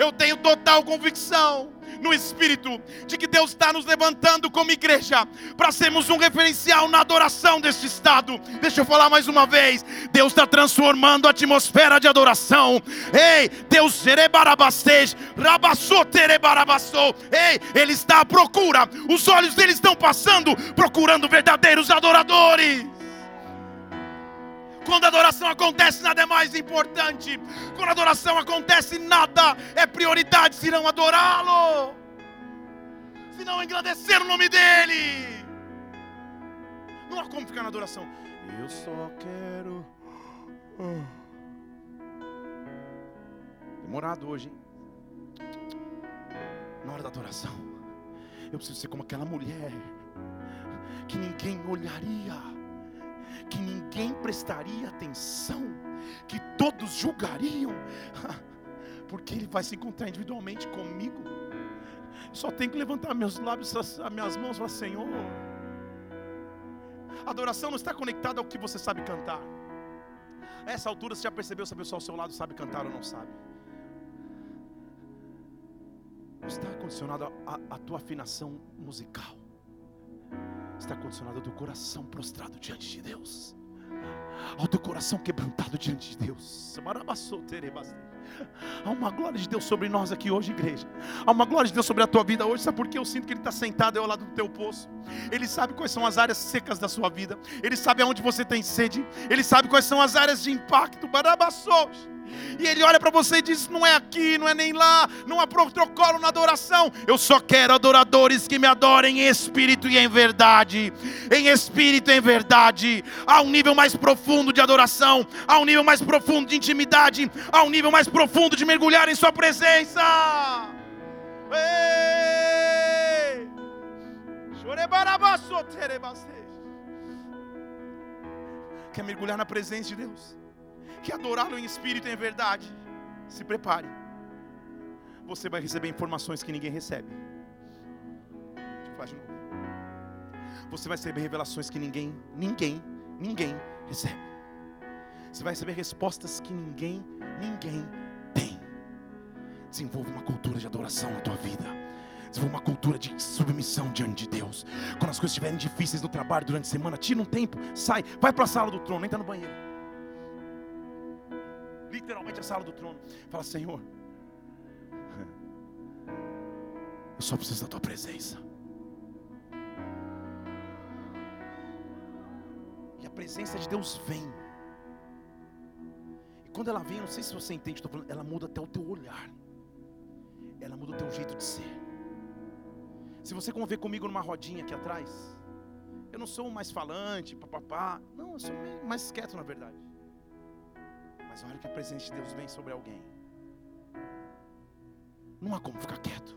Eu tenho total convicção no Espírito, de que Deus está nos levantando como igreja para sermos um referencial na adoração deste estado. Deixa eu falar mais uma vez: Deus está transformando a atmosfera de adoração. Ei, Deus, Ei, Ele está à procura, os olhos dele estão passando, procurando verdadeiros adoradores. Quando a adoração acontece, nada é mais importante. Quando a adoração acontece, nada é prioridade se não adorá-lo, se não engrandecer o nome dEle. Não há como ficar na adoração. Eu só quero. Demorado hoje, hein? Na hora da adoração, eu preciso ser como aquela mulher que ninguém olharia que ninguém prestaria atenção, que todos julgariam, [LAUGHS] porque ele vai se encontrar individualmente comigo. Só tenho que levantar meus lábios, as minhas mãos falar: Senhor, a adoração não está conectada ao que você sabe cantar. A essa altura você já percebeu se a pessoa ao seu lado sabe cantar ou não sabe. Não está condicionado à tua afinação musical está condicionado ao teu coração prostrado diante de Deus, ao teu coração quebrantado diante de Deus. Há uma glória de Deus sobre nós aqui hoje, igreja. Há uma glória de Deus sobre a tua vida hoje. Sabe por que eu sinto que Ele está sentado ao lado do teu poço? Ele sabe quais são as áreas secas da sua vida. Ele sabe aonde você tem sede. Ele sabe quais são as áreas de impacto. Barabassou. E ele olha para você e diz: Não é aqui, não é nem lá, não há protocolo na adoração. Eu só quero adoradores que me adorem em espírito e em verdade. Em espírito e em verdade. Há um nível mais profundo de adoração, há um nível mais profundo de intimidade, há um nível mais profundo de mergulhar em Sua presença. Quer mergulhar na presença de Deus? Que adorá-lo em espírito e em verdade, se prepare. Você vai receber informações que ninguém recebe. Deixa eu falar de novo. Você vai receber revelações que ninguém, ninguém, ninguém recebe. Você vai receber respostas que ninguém, ninguém tem. Desenvolva uma cultura de adoração na tua vida. Desenvolva uma cultura de submissão diante de Deus. Quando as coisas estiverem difíceis no trabalho durante a semana, tira um tempo, sai, vai para a sala do trono, entra no banheiro literalmente a sala do trono. Fala, Senhor, eu só preciso da tua presença. E a presença de Deus vem. E quando ela vem, eu não sei se você entende, falando, ela muda até o teu olhar. Ela muda o teu jeito de ser. Se você conviver comigo numa rodinha aqui atrás, eu não sou o mais falante, papapá. Não, eu sou mais quieto na verdade. Mas a hora que a presença de Deus vem sobre alguém, não há como ficar quieto,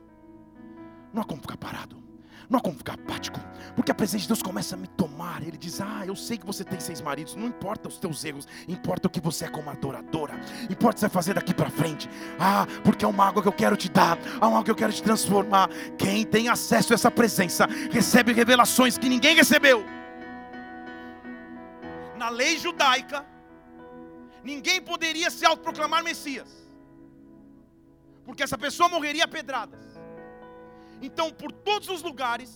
não há como ficar parado, não há como ficar apático, porque a presença de Deus começa a me tomar. Ele diz: Ah, eu sei que você tem seis maridos, não importa os teus erros, importa o que você é como adoradora, importa o que você vai fazer daqui para frente. Ah, porque é uma água que eu quero te dar, há uma água que eu quero te transformar. Quem tem acesso a essa presença recebe revelações que ninguém recebeu. Na lei judaica, ninguém poderia se autoproclamar Messias, porque essa pessoa morreria a pedradas. Então, por todos os lugares,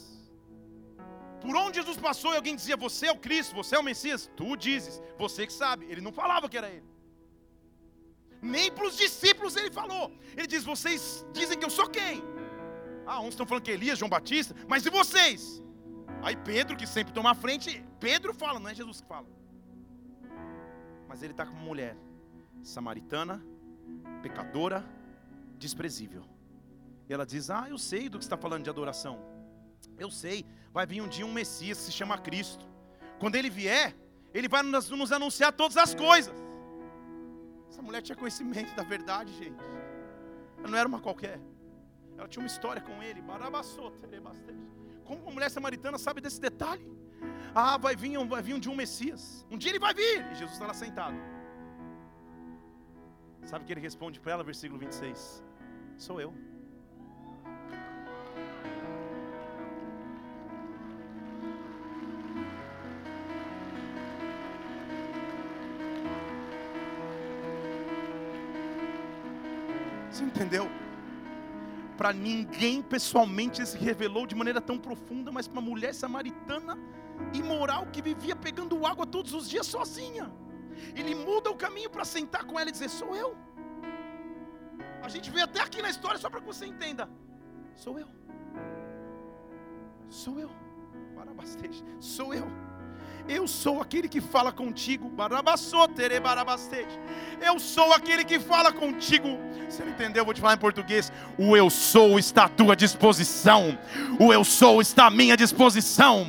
por onde Jesus passou e alguém dizia: Você é o Cristo, você é o Messias, tu dizes, você que sabe. Ele não falava que era ele. Nem para os discípulos ele falou. Ele diz: Vocês dizem que eu sou quem? Ah, uns estão falando que é Elias, João Batista, mas e vocês? Aí Pedro, que sempre toma a frente, Pedro fala, não é Jesus que fala. Mas ele está com uma mulher samaritana, pecadora, desprezível. E ela diz: Ah, eu sei do que está falando de adoração. Eu sei, vai vir um dia um Messias que se chama Cristo. Quando ele vier, ele vai nos, nos anunciar todas as coisas. Essa mulher tinha conhecimento da verdade, gente. Ela não era uma qualquer. Ela tinha uma história com ele. Como uma mulher samaritana sabe desse detalhe? Ah, vai vir, vai vir um dia um Messias. Um dia ele vai vir. E Jesus está lá sentado. Sabe o que ele responde para ela, versículo 26? Sou eu. Você entendeu? Para ninguém pessoalmente se revelou de maneira tão profunda, mas para uma mulher samaritana imoral que vivia pegando água todos os dias sozinha. Ele muda o caminho para sentar com ela e dizer: Sou eu. A gente veio até aqui na história só para que você entenda: Sou eu. Sou eu. Sou eu. Eu sou aquele que fala contigo. Eu sou aquele que fala contigo. Você não entendeu? Eu vou te falar em português. O eu sou está à tua disposição. O eu sou está à minha disposição.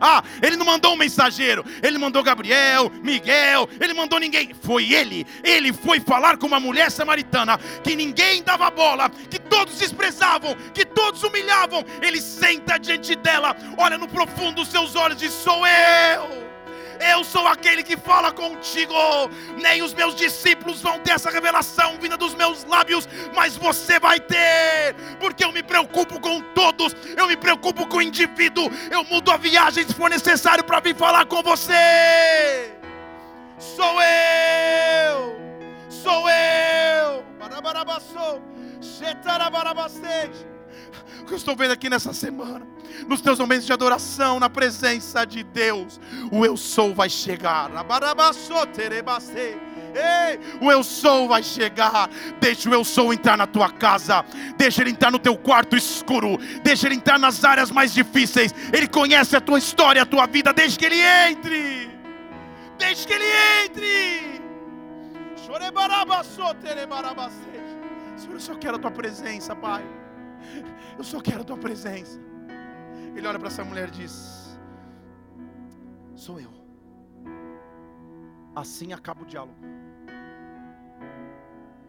Ah, ele não mandou um mensageiro. Ele mandou Gabriel, Miguel. Ele mandou ninguém. Foi ele. Ele foi falar com uma mulher samaritana que ninguém dava bola, que todos desprezavam, que todos humilhavam. Ele senta diante dela, olha no profundo dos seus olhos Sou eu. Eu sou aquele que fala contigo. Nem os meus discípulos vão ter essa revelação vinda dos meus lábios, mas você vai ter, porque eu me preocupo com todos, eu me preocupo com o indivíduo. Eu mudo a viagem se for necessário para vir falar com você. Sou eu, sou eu. Barabarabassou, o que eu estou vendo aqui nessa semana, nos teus momentos de adoração, na presença de Deus, o eu sou vai chegar. Ei, o eu sou vai chegar. Deixa o eu sou entrar na tua casa. Deixa ele entrar no teu quarto escuro. Deixa ele entrar nas áreas mais difíceis. Ele conhece a tua história, a tua vida. Deixa que ele entre. Deixa que ele entre. Senhor, eu só quero a tua presença, Pai. Eu só quero a tua presença. Ele olha para essa mulher e diz: Sou eu. Assim acaba o diálogo.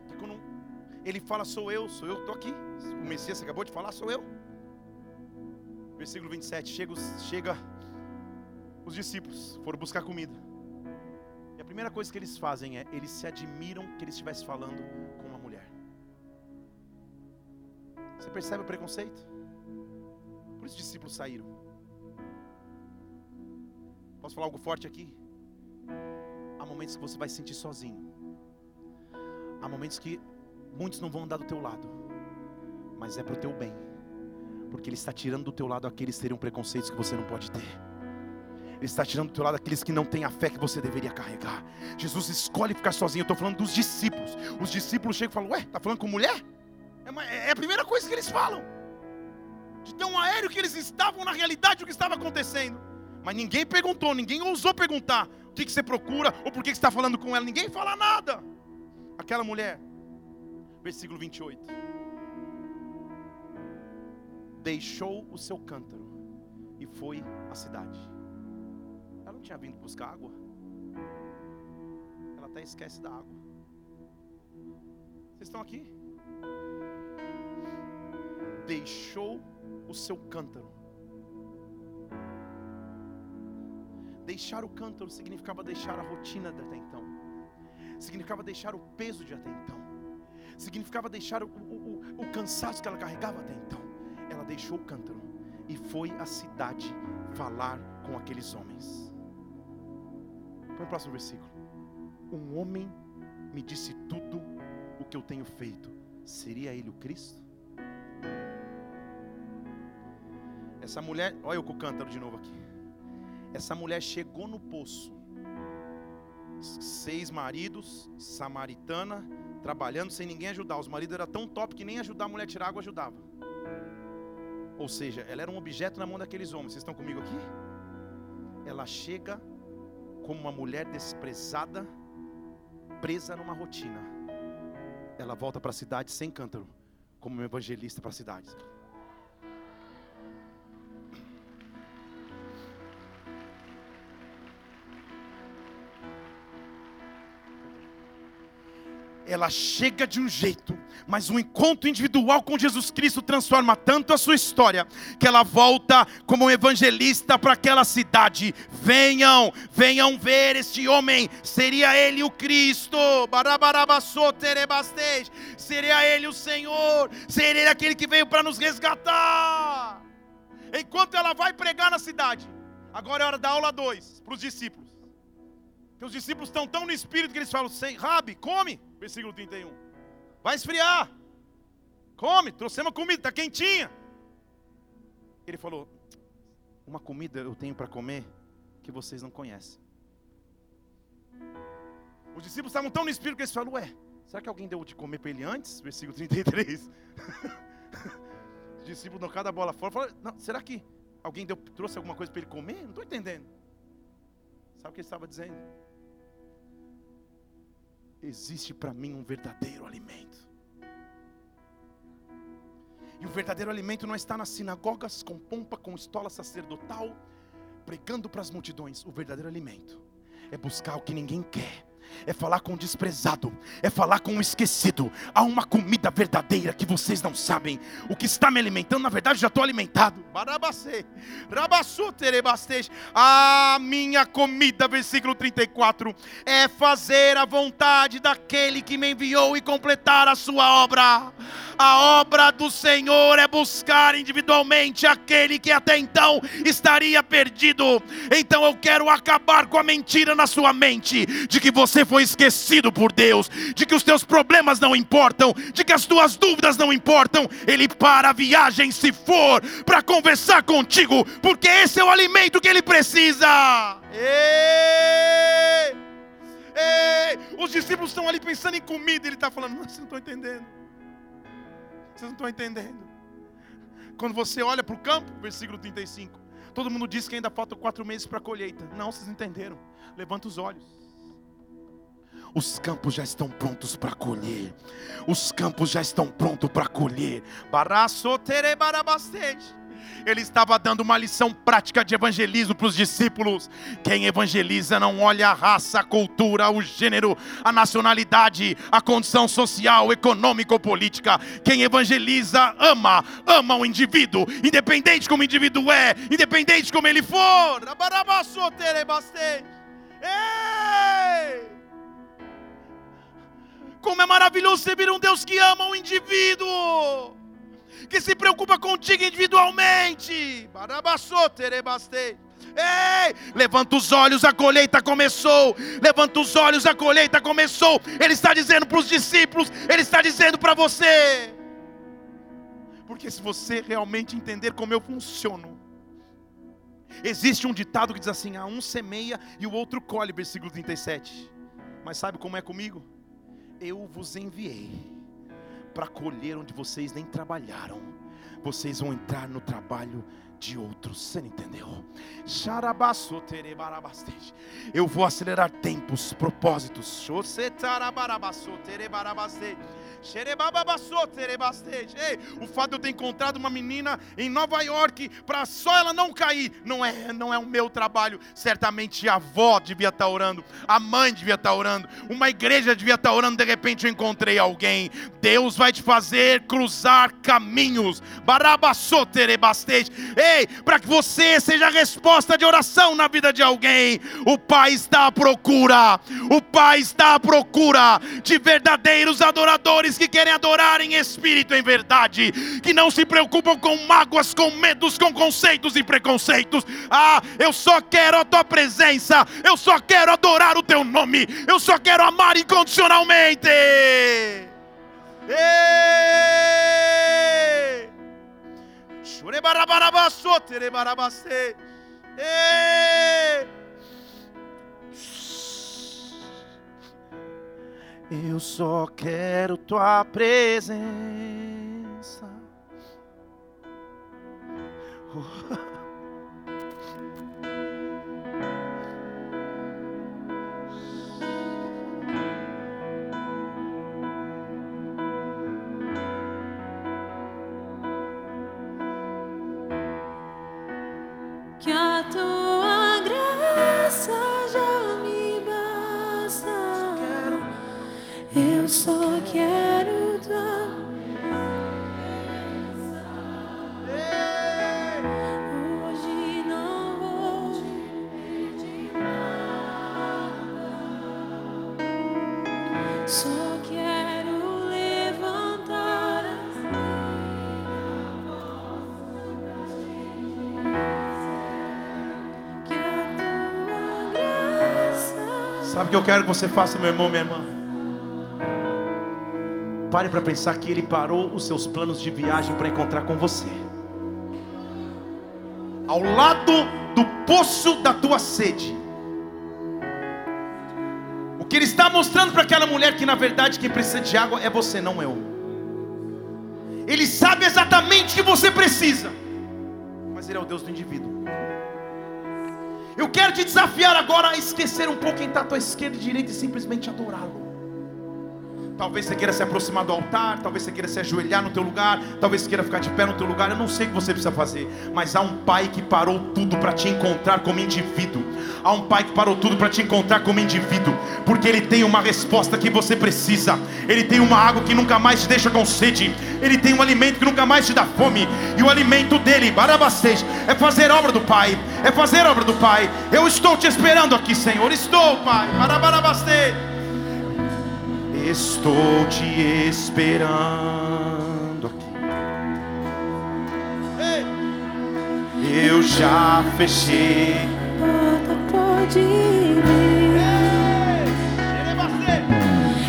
E quando ele fala, sou eu, sou eu, estou aqui. O Messias acabou de falar, sou eu. Versículo 27, chega, chega os discípulos, foram buscar comida. E a primeira coisa que eles fazem é, eles se admiram que ele estivesse falando Você percebe o preconceito? Por isso os discípulos saíram. Posso falar algo forte aqui? Há momentos que você vai se sentir sozinho. Há momentos que muitos não vão andar do teu lado, mas é para o teu bem, porque Ele está tirando do teu lado aqueles que teriam preconceitos que você não pode ter. Ele está tirando do teu lado aqueles que não têm a fé que você deveria carregar. Jesus escolhe ficar sozinho. Eu estou falando dos discípulos. Os discípulos chegam e falam: Ué, está falando com mulher? É, é a primeira coisa que eles falam. De tão aéreo que eles estavam na realidade do que estava acontecendo. Mas ninguém perguntou, ninguém ousou perguntar o que, que você procura ou por que, que você está falando com ela. Ninguém fala nada. Aquela mulher, versículo 28. Deixou o seu cântaro e foi à cidade. Ela não tinha vindo buscar água. Ela até esquece da água. Vocês estão aqui? Deixou o seu cântaro Deixar o cântaro significava deixar a rotina de até então, significava deixar o peso de até então, significava deixar o, o, o, o cansaço que ela carregava até então. Ela deixou o cântaro e foi à cidade falar com aqueles homens. Põe o próximo versículo. Um homem me disse tudo o que eu tenho feito. Seria ele o Cristo? Essa mulher, olha eu com o cântaro de novo aqui. Essa mulher chegou no poço. Seis maridos, samaritana, trabalhando sem ninguém ajudar. Os maridos eram tão top que nem ajudar a mulher a tirar água ajudava. Ou seja, ela era um objeto na mão daqueles homens. Vocês estão comigo aqui? Ela chega como uma mulher desprezada, presa numa rotina. Ela volta para a cidade sem cântaro, como um evangelista para a cidade. Ela chega de um jeito, mas um encontro individual com Jesus Cristo transforma tanto a sua história, que ela volta como um evangelista para aquela cidade. Venham, venham ver este homem, seria ele o Cristo, seria ele o Senhor, seria ele aquele que veio para nos resgatar. Enquanto ela vai pregar na cidade, agora é hora da aula 2 para os discípulos. Que os discípulos estão tão no espírito que eles falam: Rabi, come versículo 31. Vai esfriar. Come, trouxemos comida, está quentinha. Ele falou: Uma comida eu tenho para comer que vocês não conhecem. Os discípulos estavam tão no espírito que eles falaram: Ué, será que alguém deu de comer para ele antes? Versículo 33. Os discípulos não cada bola fora. Falaram, será que alguém deu, trouxe alguma coisa para ele comer? Não estou entendendo. Sabe o que ele estava dizendo? Existe para mim um verdadeiro alimento. E o verdadeiro alimento não está nas sinagogas com pompa, com estola sacerdotal, pregando para as multidões. O verdadeiro alimento é buscar o que ninguém quer é falar com o desprezado, é falar com o esquecido. Há uma comida verdadeira que vocês não sabem. O que está me alimentando, na verdade, já estou alimentado. A minha comida, versículo 34, é fazer a vontade daquele que me enviou e completar a sua obra. A obra do Senhor é buscar individualmente aquele que até então estaria perdido. Então eu quero acabar com a mentira na sua mente de que você foi esquecido por Deus, de que os teus problemas não importam, de que as tuas dúvidas não importam. Ele para a viagem se for para conversar contigo, porque esse é o alimento que ele precisa. Ei! Ei! Os discípulos estão ali pensando em comida, ele está falando, vocês não estão entendendo. Vocês não estão entendendo. Quando você olha para o campo, versículo 35, todo mundo diz que ainda faltam quatro meses para a colheita. Não, vocês entenderam. Levanta os olhos. Os campos já estão prontos para colher. Os campos já estão prontos para colher. Ele estava dando uma lição prática de evangelismo para os discípulos. Quem evangeliza não olha a raça, a cultura, o gênero, a nacionalidade, a condição social, econômica ou política. Quem evangeliza ama, ama o indivíduo, independente como o indivíduo é, independente como ele for. Ei! Como é maravilhoso servir um Deus que ama o indivíduo, que se preocupa contigo individualmente. Ei, levanta os olhos, a colheita começou. Levanta os olhos, a colheita começou. Ele está dizendo para os discípulos, ele está dizendo para você. Porque se você realmente entender como eu funciono, existe um ditado que diz assim: a um semeia e o outro colhe, versículo 37. Mas sabe como é comigo? Eu vos enviei para colher onde vocês nem trabalharam. Vocês vão entrar no trabalho de outros. Você não entendeu? Eu vou acelerar tempos, propósitos. O fato de eu ter encontrado uma menina em Nova York para só ela não cair, não é, não é o meu trabalho. Certamente a avó devia estar tá orando, a mãe devia estar tá orando, uma igreja devia estar tá orando. De repente eu encontrei alguém. Deus vai te fazer cruzar caminhos. Ei, para que você seja a resposta de oração na vida de alguém. O Pai está à procura. O Pai está à procura de verdadeiros adoradores que querem adorar em espírito, em verdade, que não se preocupam com mágoas, com medos, com conceitos e preconceitos. Ah, eu só quero a tua presença, eu só quero adorar o teu nome, eu só quero amar incondicionalmente. Ei! Eu só quero tua presença. Oh. Sabe o que eu quero que você faça, meu irmão, minha irmã? Pare para pensar que Ele parou os seus planos de viagem para encontrar com você. Ao lado do poço da tua sede. O que Ele está mostrando para aquela mulher que na verdade quem precisa de água é você, não eu. Ele sabe exatamente o que você precisa. Mas Ele é o Deus do indivíduo. Eu quero te desafiar agora a esquecer um pouco quem está à tua esquerda e direita e simplesmente adorá-lo. Talvez você queira se aproximar do altar, talvez você queira se ajoelhar no teu lugar, talvez você queira ficar de pé no teu lugar. Eu não sei o que você precisa fazer, mas há um pai que parou tudo para te encontrar como indivíduo. Há um pai que parou tudo para te encontrar como indivíduo, porque ele tem uma resposta que você precisa. Ele tem uma água que nunca mais te deixa com sede. Ele tem um alimento que nunca mais te dá fome. E o alimento dele, barabastej, é fazer obra do Pai. É fazer obra do Pai. Eu estou te esperando aqui, Senhor. Estou, Pai. Barabarabastej. Estou te esperando aqui. Eu já fechei. Porta pode vir.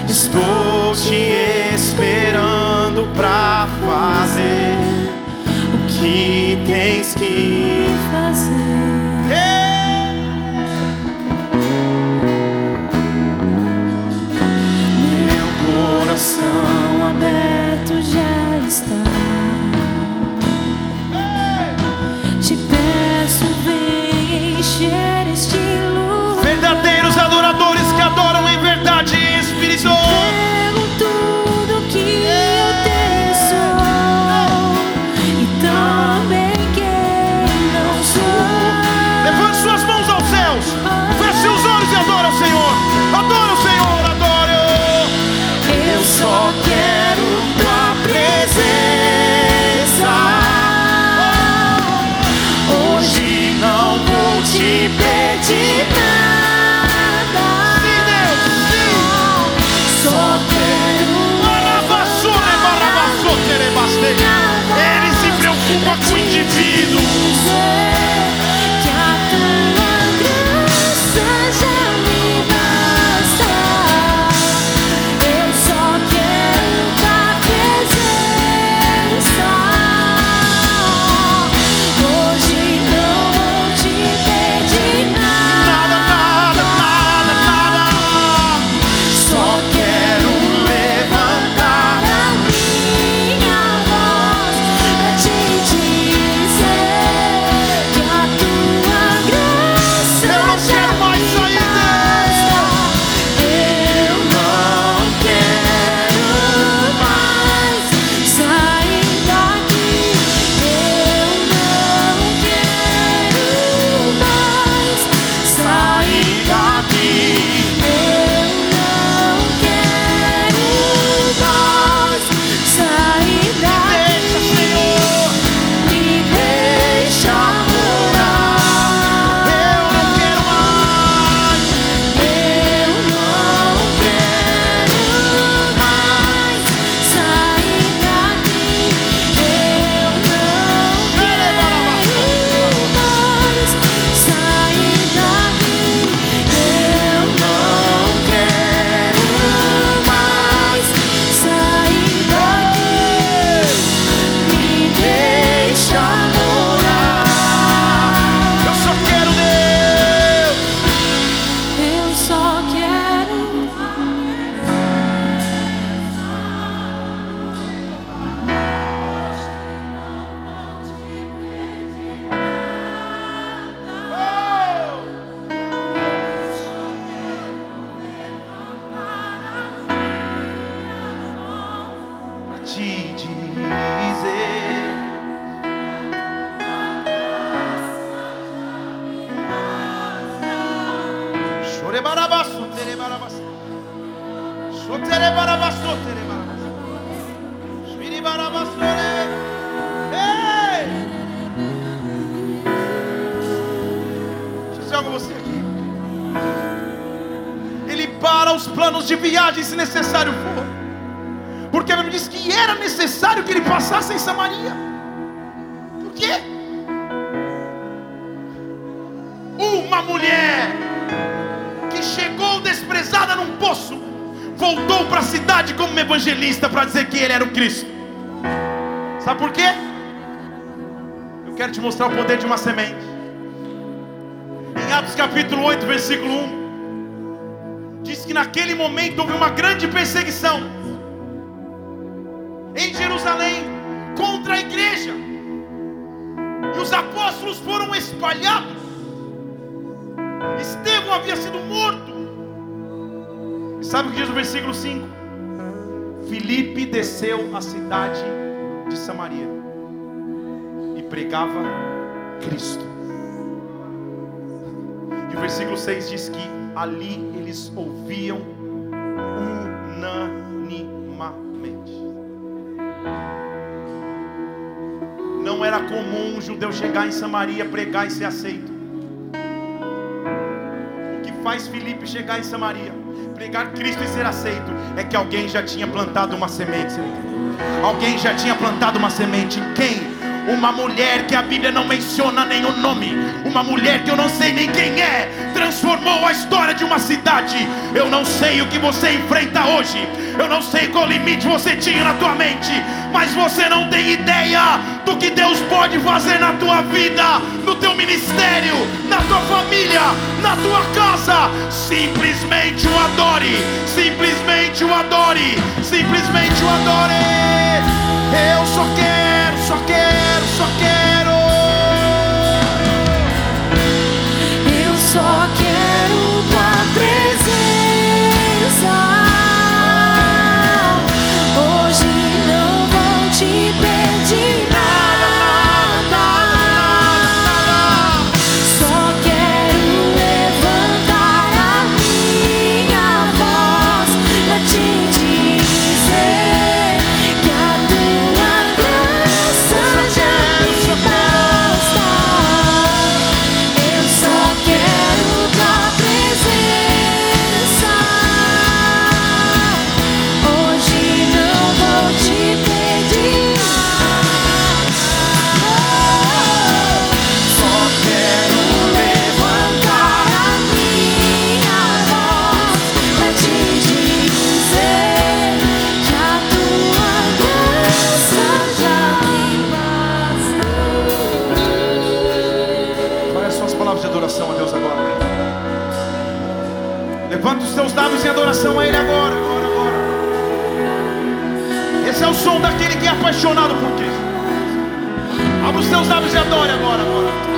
Estou te esperando pra fazer o que tens que fazer. Aberto já está. Te peço, vem encher este lugar. Verdadeiros adoradores que adoram em verdade e espírito. Yeah. Cristo. E o versículo 6 diz que ali eles ouviam unanimamente. Não era comum um judeu chegar em Samaria, pregar e ser aceito. O que faz Filipe chegar em Samaria, pregar Cristo e ser aceito, é que alguém já tinha plantado uma semente. Alguém já tinha plantado uma semente. Quem? Uma mulher que a Bíblia não menciona nenhum nome, uma mulher que eu não sei nem quem é, transformou a história de uma cidade. Eu não sei o que você enfrenta hoje, eu não sei qual limite você tinha na tua mente, mas você não tem ideia do que Deus pode fazer na tua vida, no teu ministério, na tua família, na tua casa. Simplesmente o adore, simplesmente o adore, simplesmente o adore. Eu só quero, só quero, só quero. Em adoração a Ele agora, agora, agora. Esse é o som daquele que é apaixonado por Cristo. Abra os teus lábios e adore agora, agora.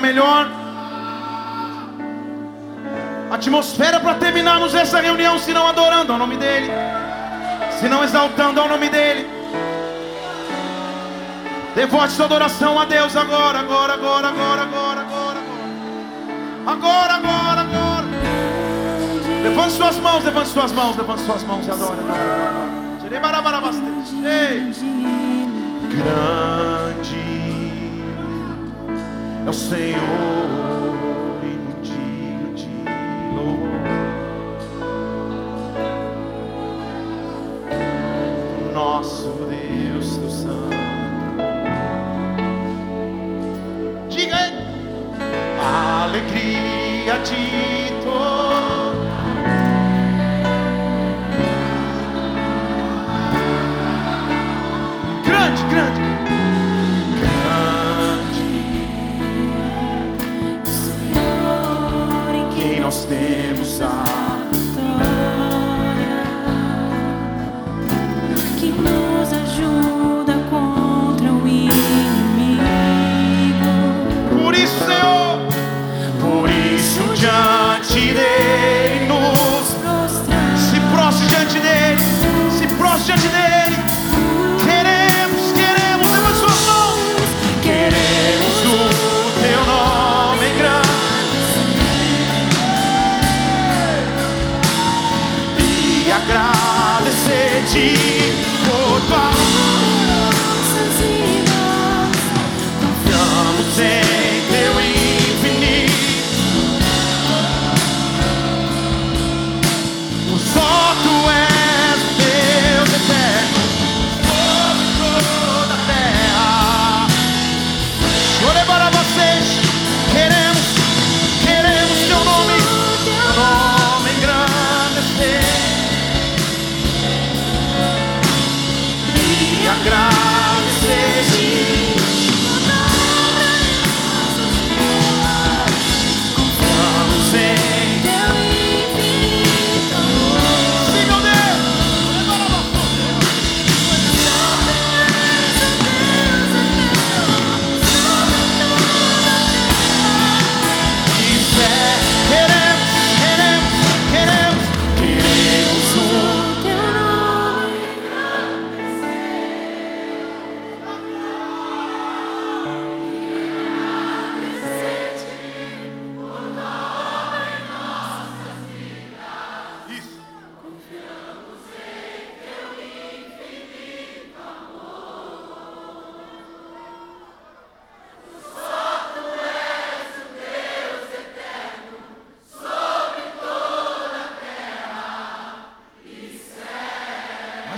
Melhor atmosfera para terminarmos essa reunião, se não adorando ao nome dEle, se não exaltando ao nome dEle. Devote sua adoração a Deus agora, agora, agora, agora, agora, agora, agora, agora, agora. Levante suas mãos, levante suas mãos, levante suas mãos e. Ei. Grande é o Senhor no dia de louvor. Nosso Deus do Santo. Diga aí. Alegria de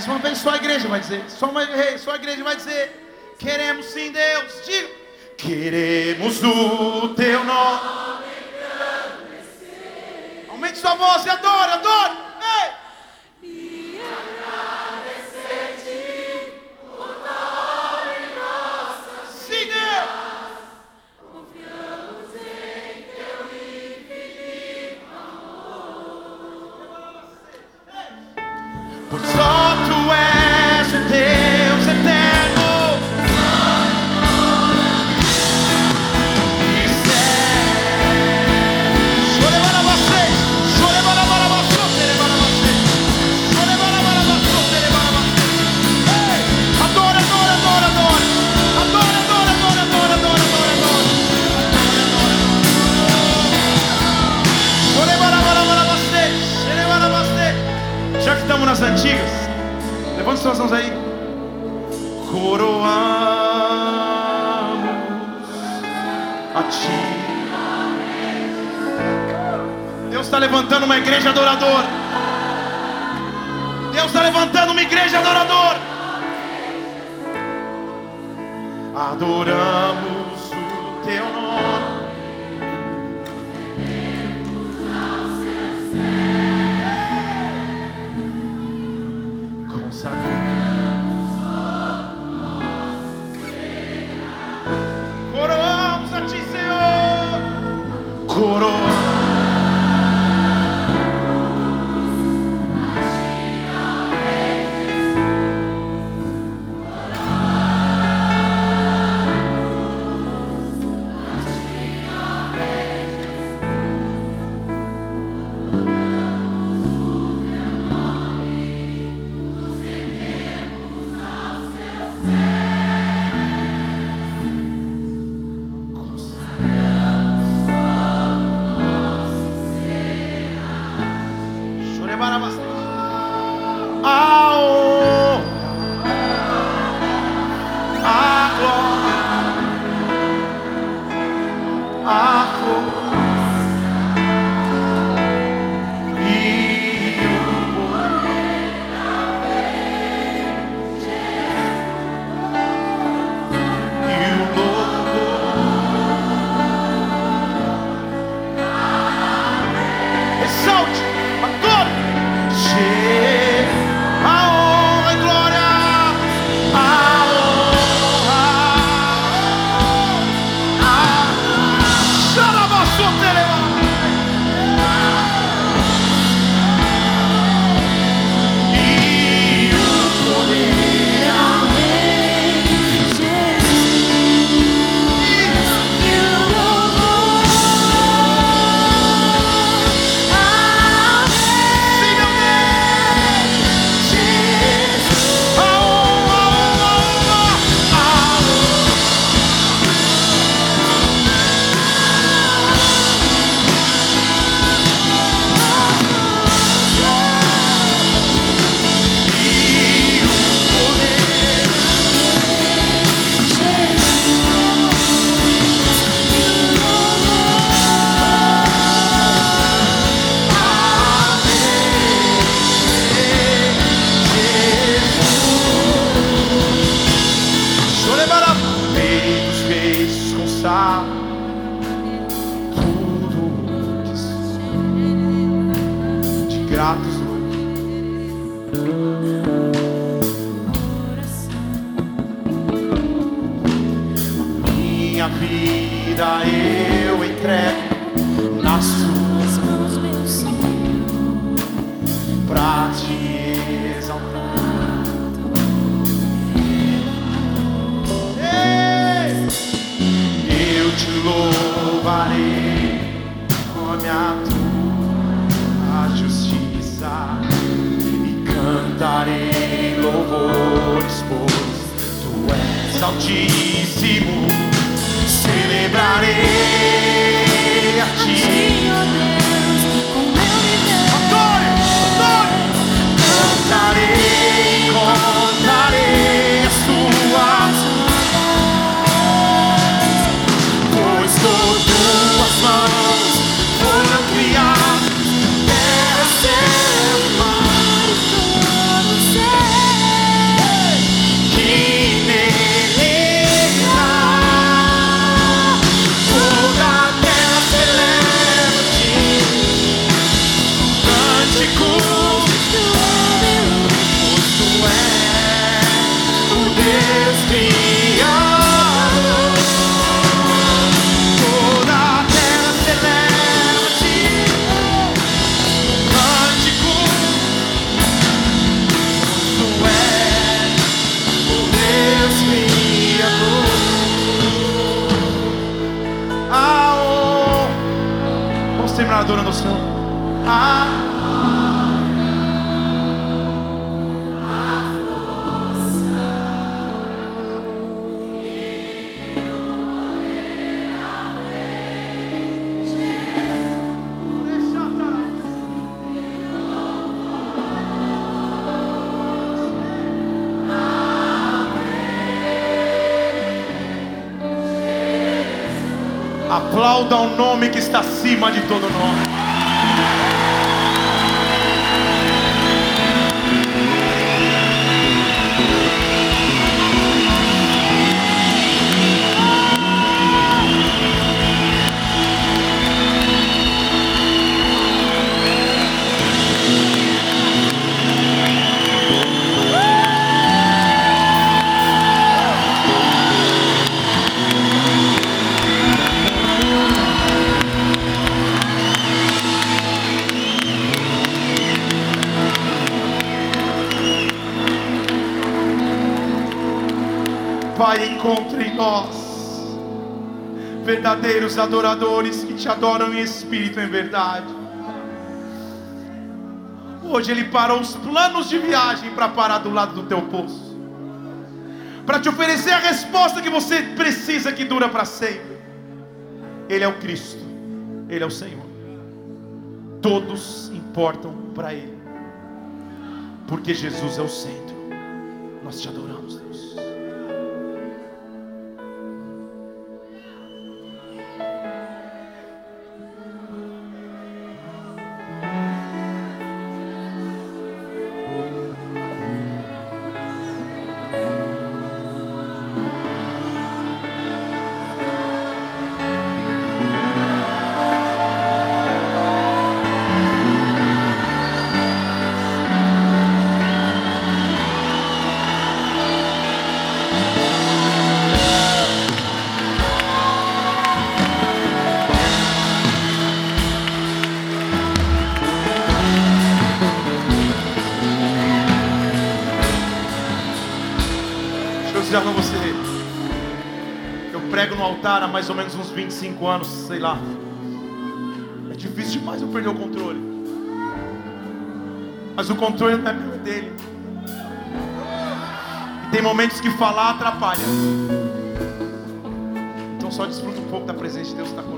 Mais uma vez só a igreja vai dizer, só uma vez só a igreja vai dizer, queremos sim Deus, diga, queremos o teu nome. Aumente sua voz e verdadeiros adoradores que te adoram em espírito e em verdade. Hoje Ele parou os planos de viagem para parar do lado do teu poço, para te oferecer a resposta que você precisa, que dura para sempre. Ele é o Cristo, Ele é o Senhor. Todos importam para Ele, porque Jesus é o centro. Nós te adoramos, há mais ou menos uns 25 anos, sei lá. É difícil demais eu perder o controle. Mas o controle não é meu, é dele. E tem momentos que falar atrapalha. Então só desfruta um pouco da presença de Deus que está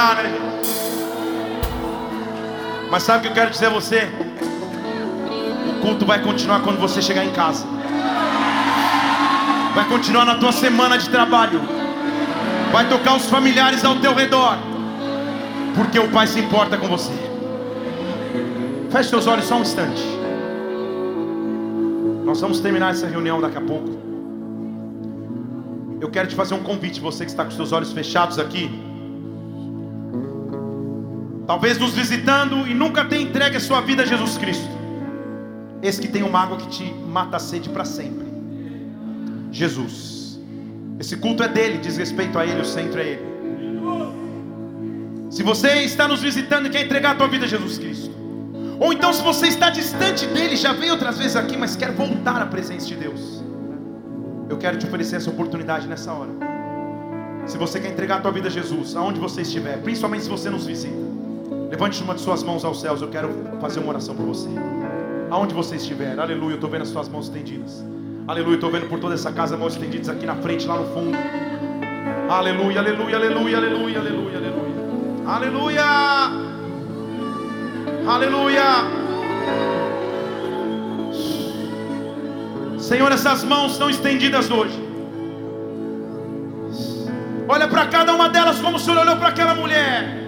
terminar, né? Mas sabe o que eu quero dizer a você? O culto vai continuar quando você chegar em casa. Vai continuar na tua semana de trabalho. Vai tocar os familiares ao teu redor. Porque o Pai se importa com você. Feche seus olhos só um instante. Nós vamos terminar essa reunião daqui a pouco. Eu quero te fazer um convite, você que está com seus olhos fechados aqui. Talvez nos visitando e nunca tenha entregue a sua vida a Jesus Cristo. Esse que tem uma água que te mata a sede para sempre. Jesus. Esse culto é dele, diz respeito a ele, o centro é ele. Se você está nos visitando e quer entregar a tua vida a Jesus Cristo, ou então se você está distante dele, já veio outras vezes aqui, mas quer voltar à presença de Deus, eu quero te oferecer essa oportunidade nessa hora. Se você quer entregar a tua vida a Jesus, aonde você estiver, principalmente se você nos visita, levante uma de suas mãos aos céus, eu quero fazer uma oração por você. Aonde você estiver, aleluia, eu estou vendo as suas mãos estendidas. Aleluia, estou vendo por toda essa casa mãos estendidas aqui na frente, lá no fundo. Aleluia, aleluia, aleluia, aleluia, aleluia, aleluia. Aleluia! Aleluia! Senhor, essas mãos estão estendidas hoje. Olha para cada uma delas como o Senhor olhou para aquela mulher.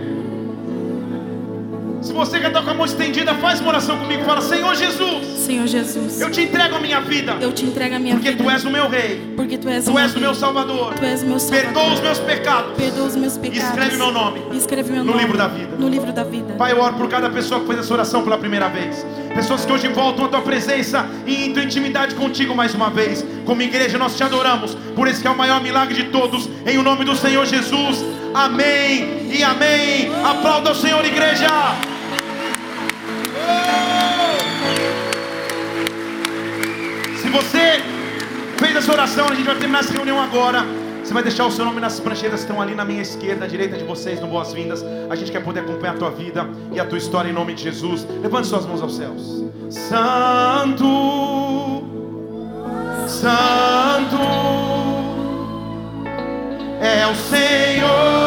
Se você quer estar com a mão estendida, faz uma oração comigo. Fala, Senhor Jesus, Senhor Jesus, eu te entrego a minha vida. eu te entrego a minha Porque vida. tu és o meu rei. porque tu és Tu o és o meu salvador. Tu és o meu salvador. Perdoa os meus pecados. Perdoa os meus pecados. Escreve meu nome Escreve meu no nome livro da vida. No livro da vida. Pai, eu oro por cada pessoa que fez essa oração pela primeira vez. Pessoas que hoje voltam à tua presença e em tua intimidade contigo mais uma vez. Como igreja, nós te adoramos. Por esse que é o maior milagre de todos. Em o nome do Senhor Jesus. Amém e amém. Aplauda o Senhor, igreja. Se você fez essa oração, a gente vai terminar essa reunião agora. Você vai deixar o seu nome nas pranchetas que estão ali na minha esquerda, direita de vocês, no Boas-Vindas. A gente quer poder acompanhar a tua vida e a tua história em nome de Jesus. Levante suas mãos aos céus. Santo, Santo é o Senhor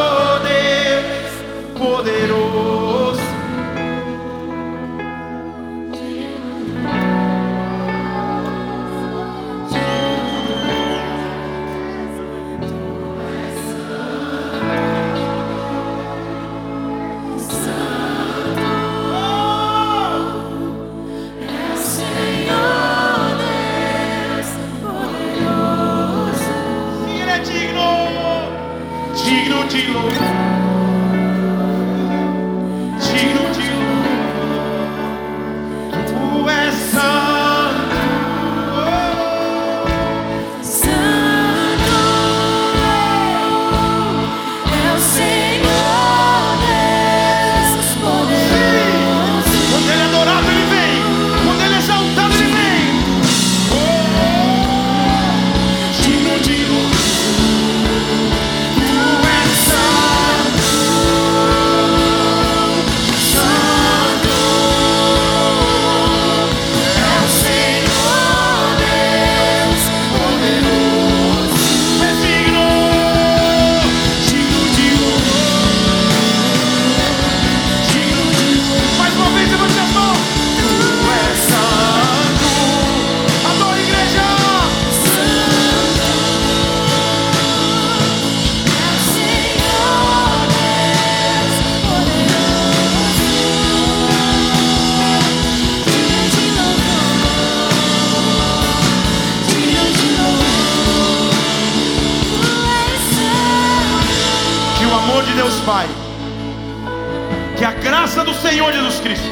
Senhor Jesus Cristo,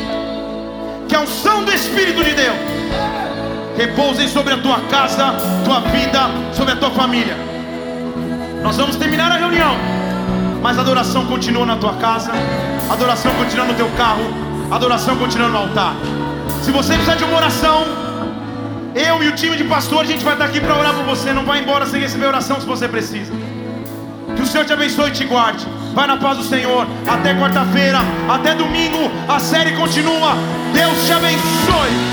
que a unção do Espírito de Deus repousem sobre a tua casa, tua vida, sobre a tua família. Nós vamos terminar a reunião, mas a adoração continua na tua casa, a adoração continua no teu carro, a adoração continua no altar. Se você precisar de uma oração, eu e o time de pastor, a gente vai estar aqui para orar por você. Não vai embora sem receber oração se você precisa. Que o Senhor te abençoe e te guarde. Vai na paz do Senhor. Até quarta-feira, até domingo. A série continua. Deus te abençoe.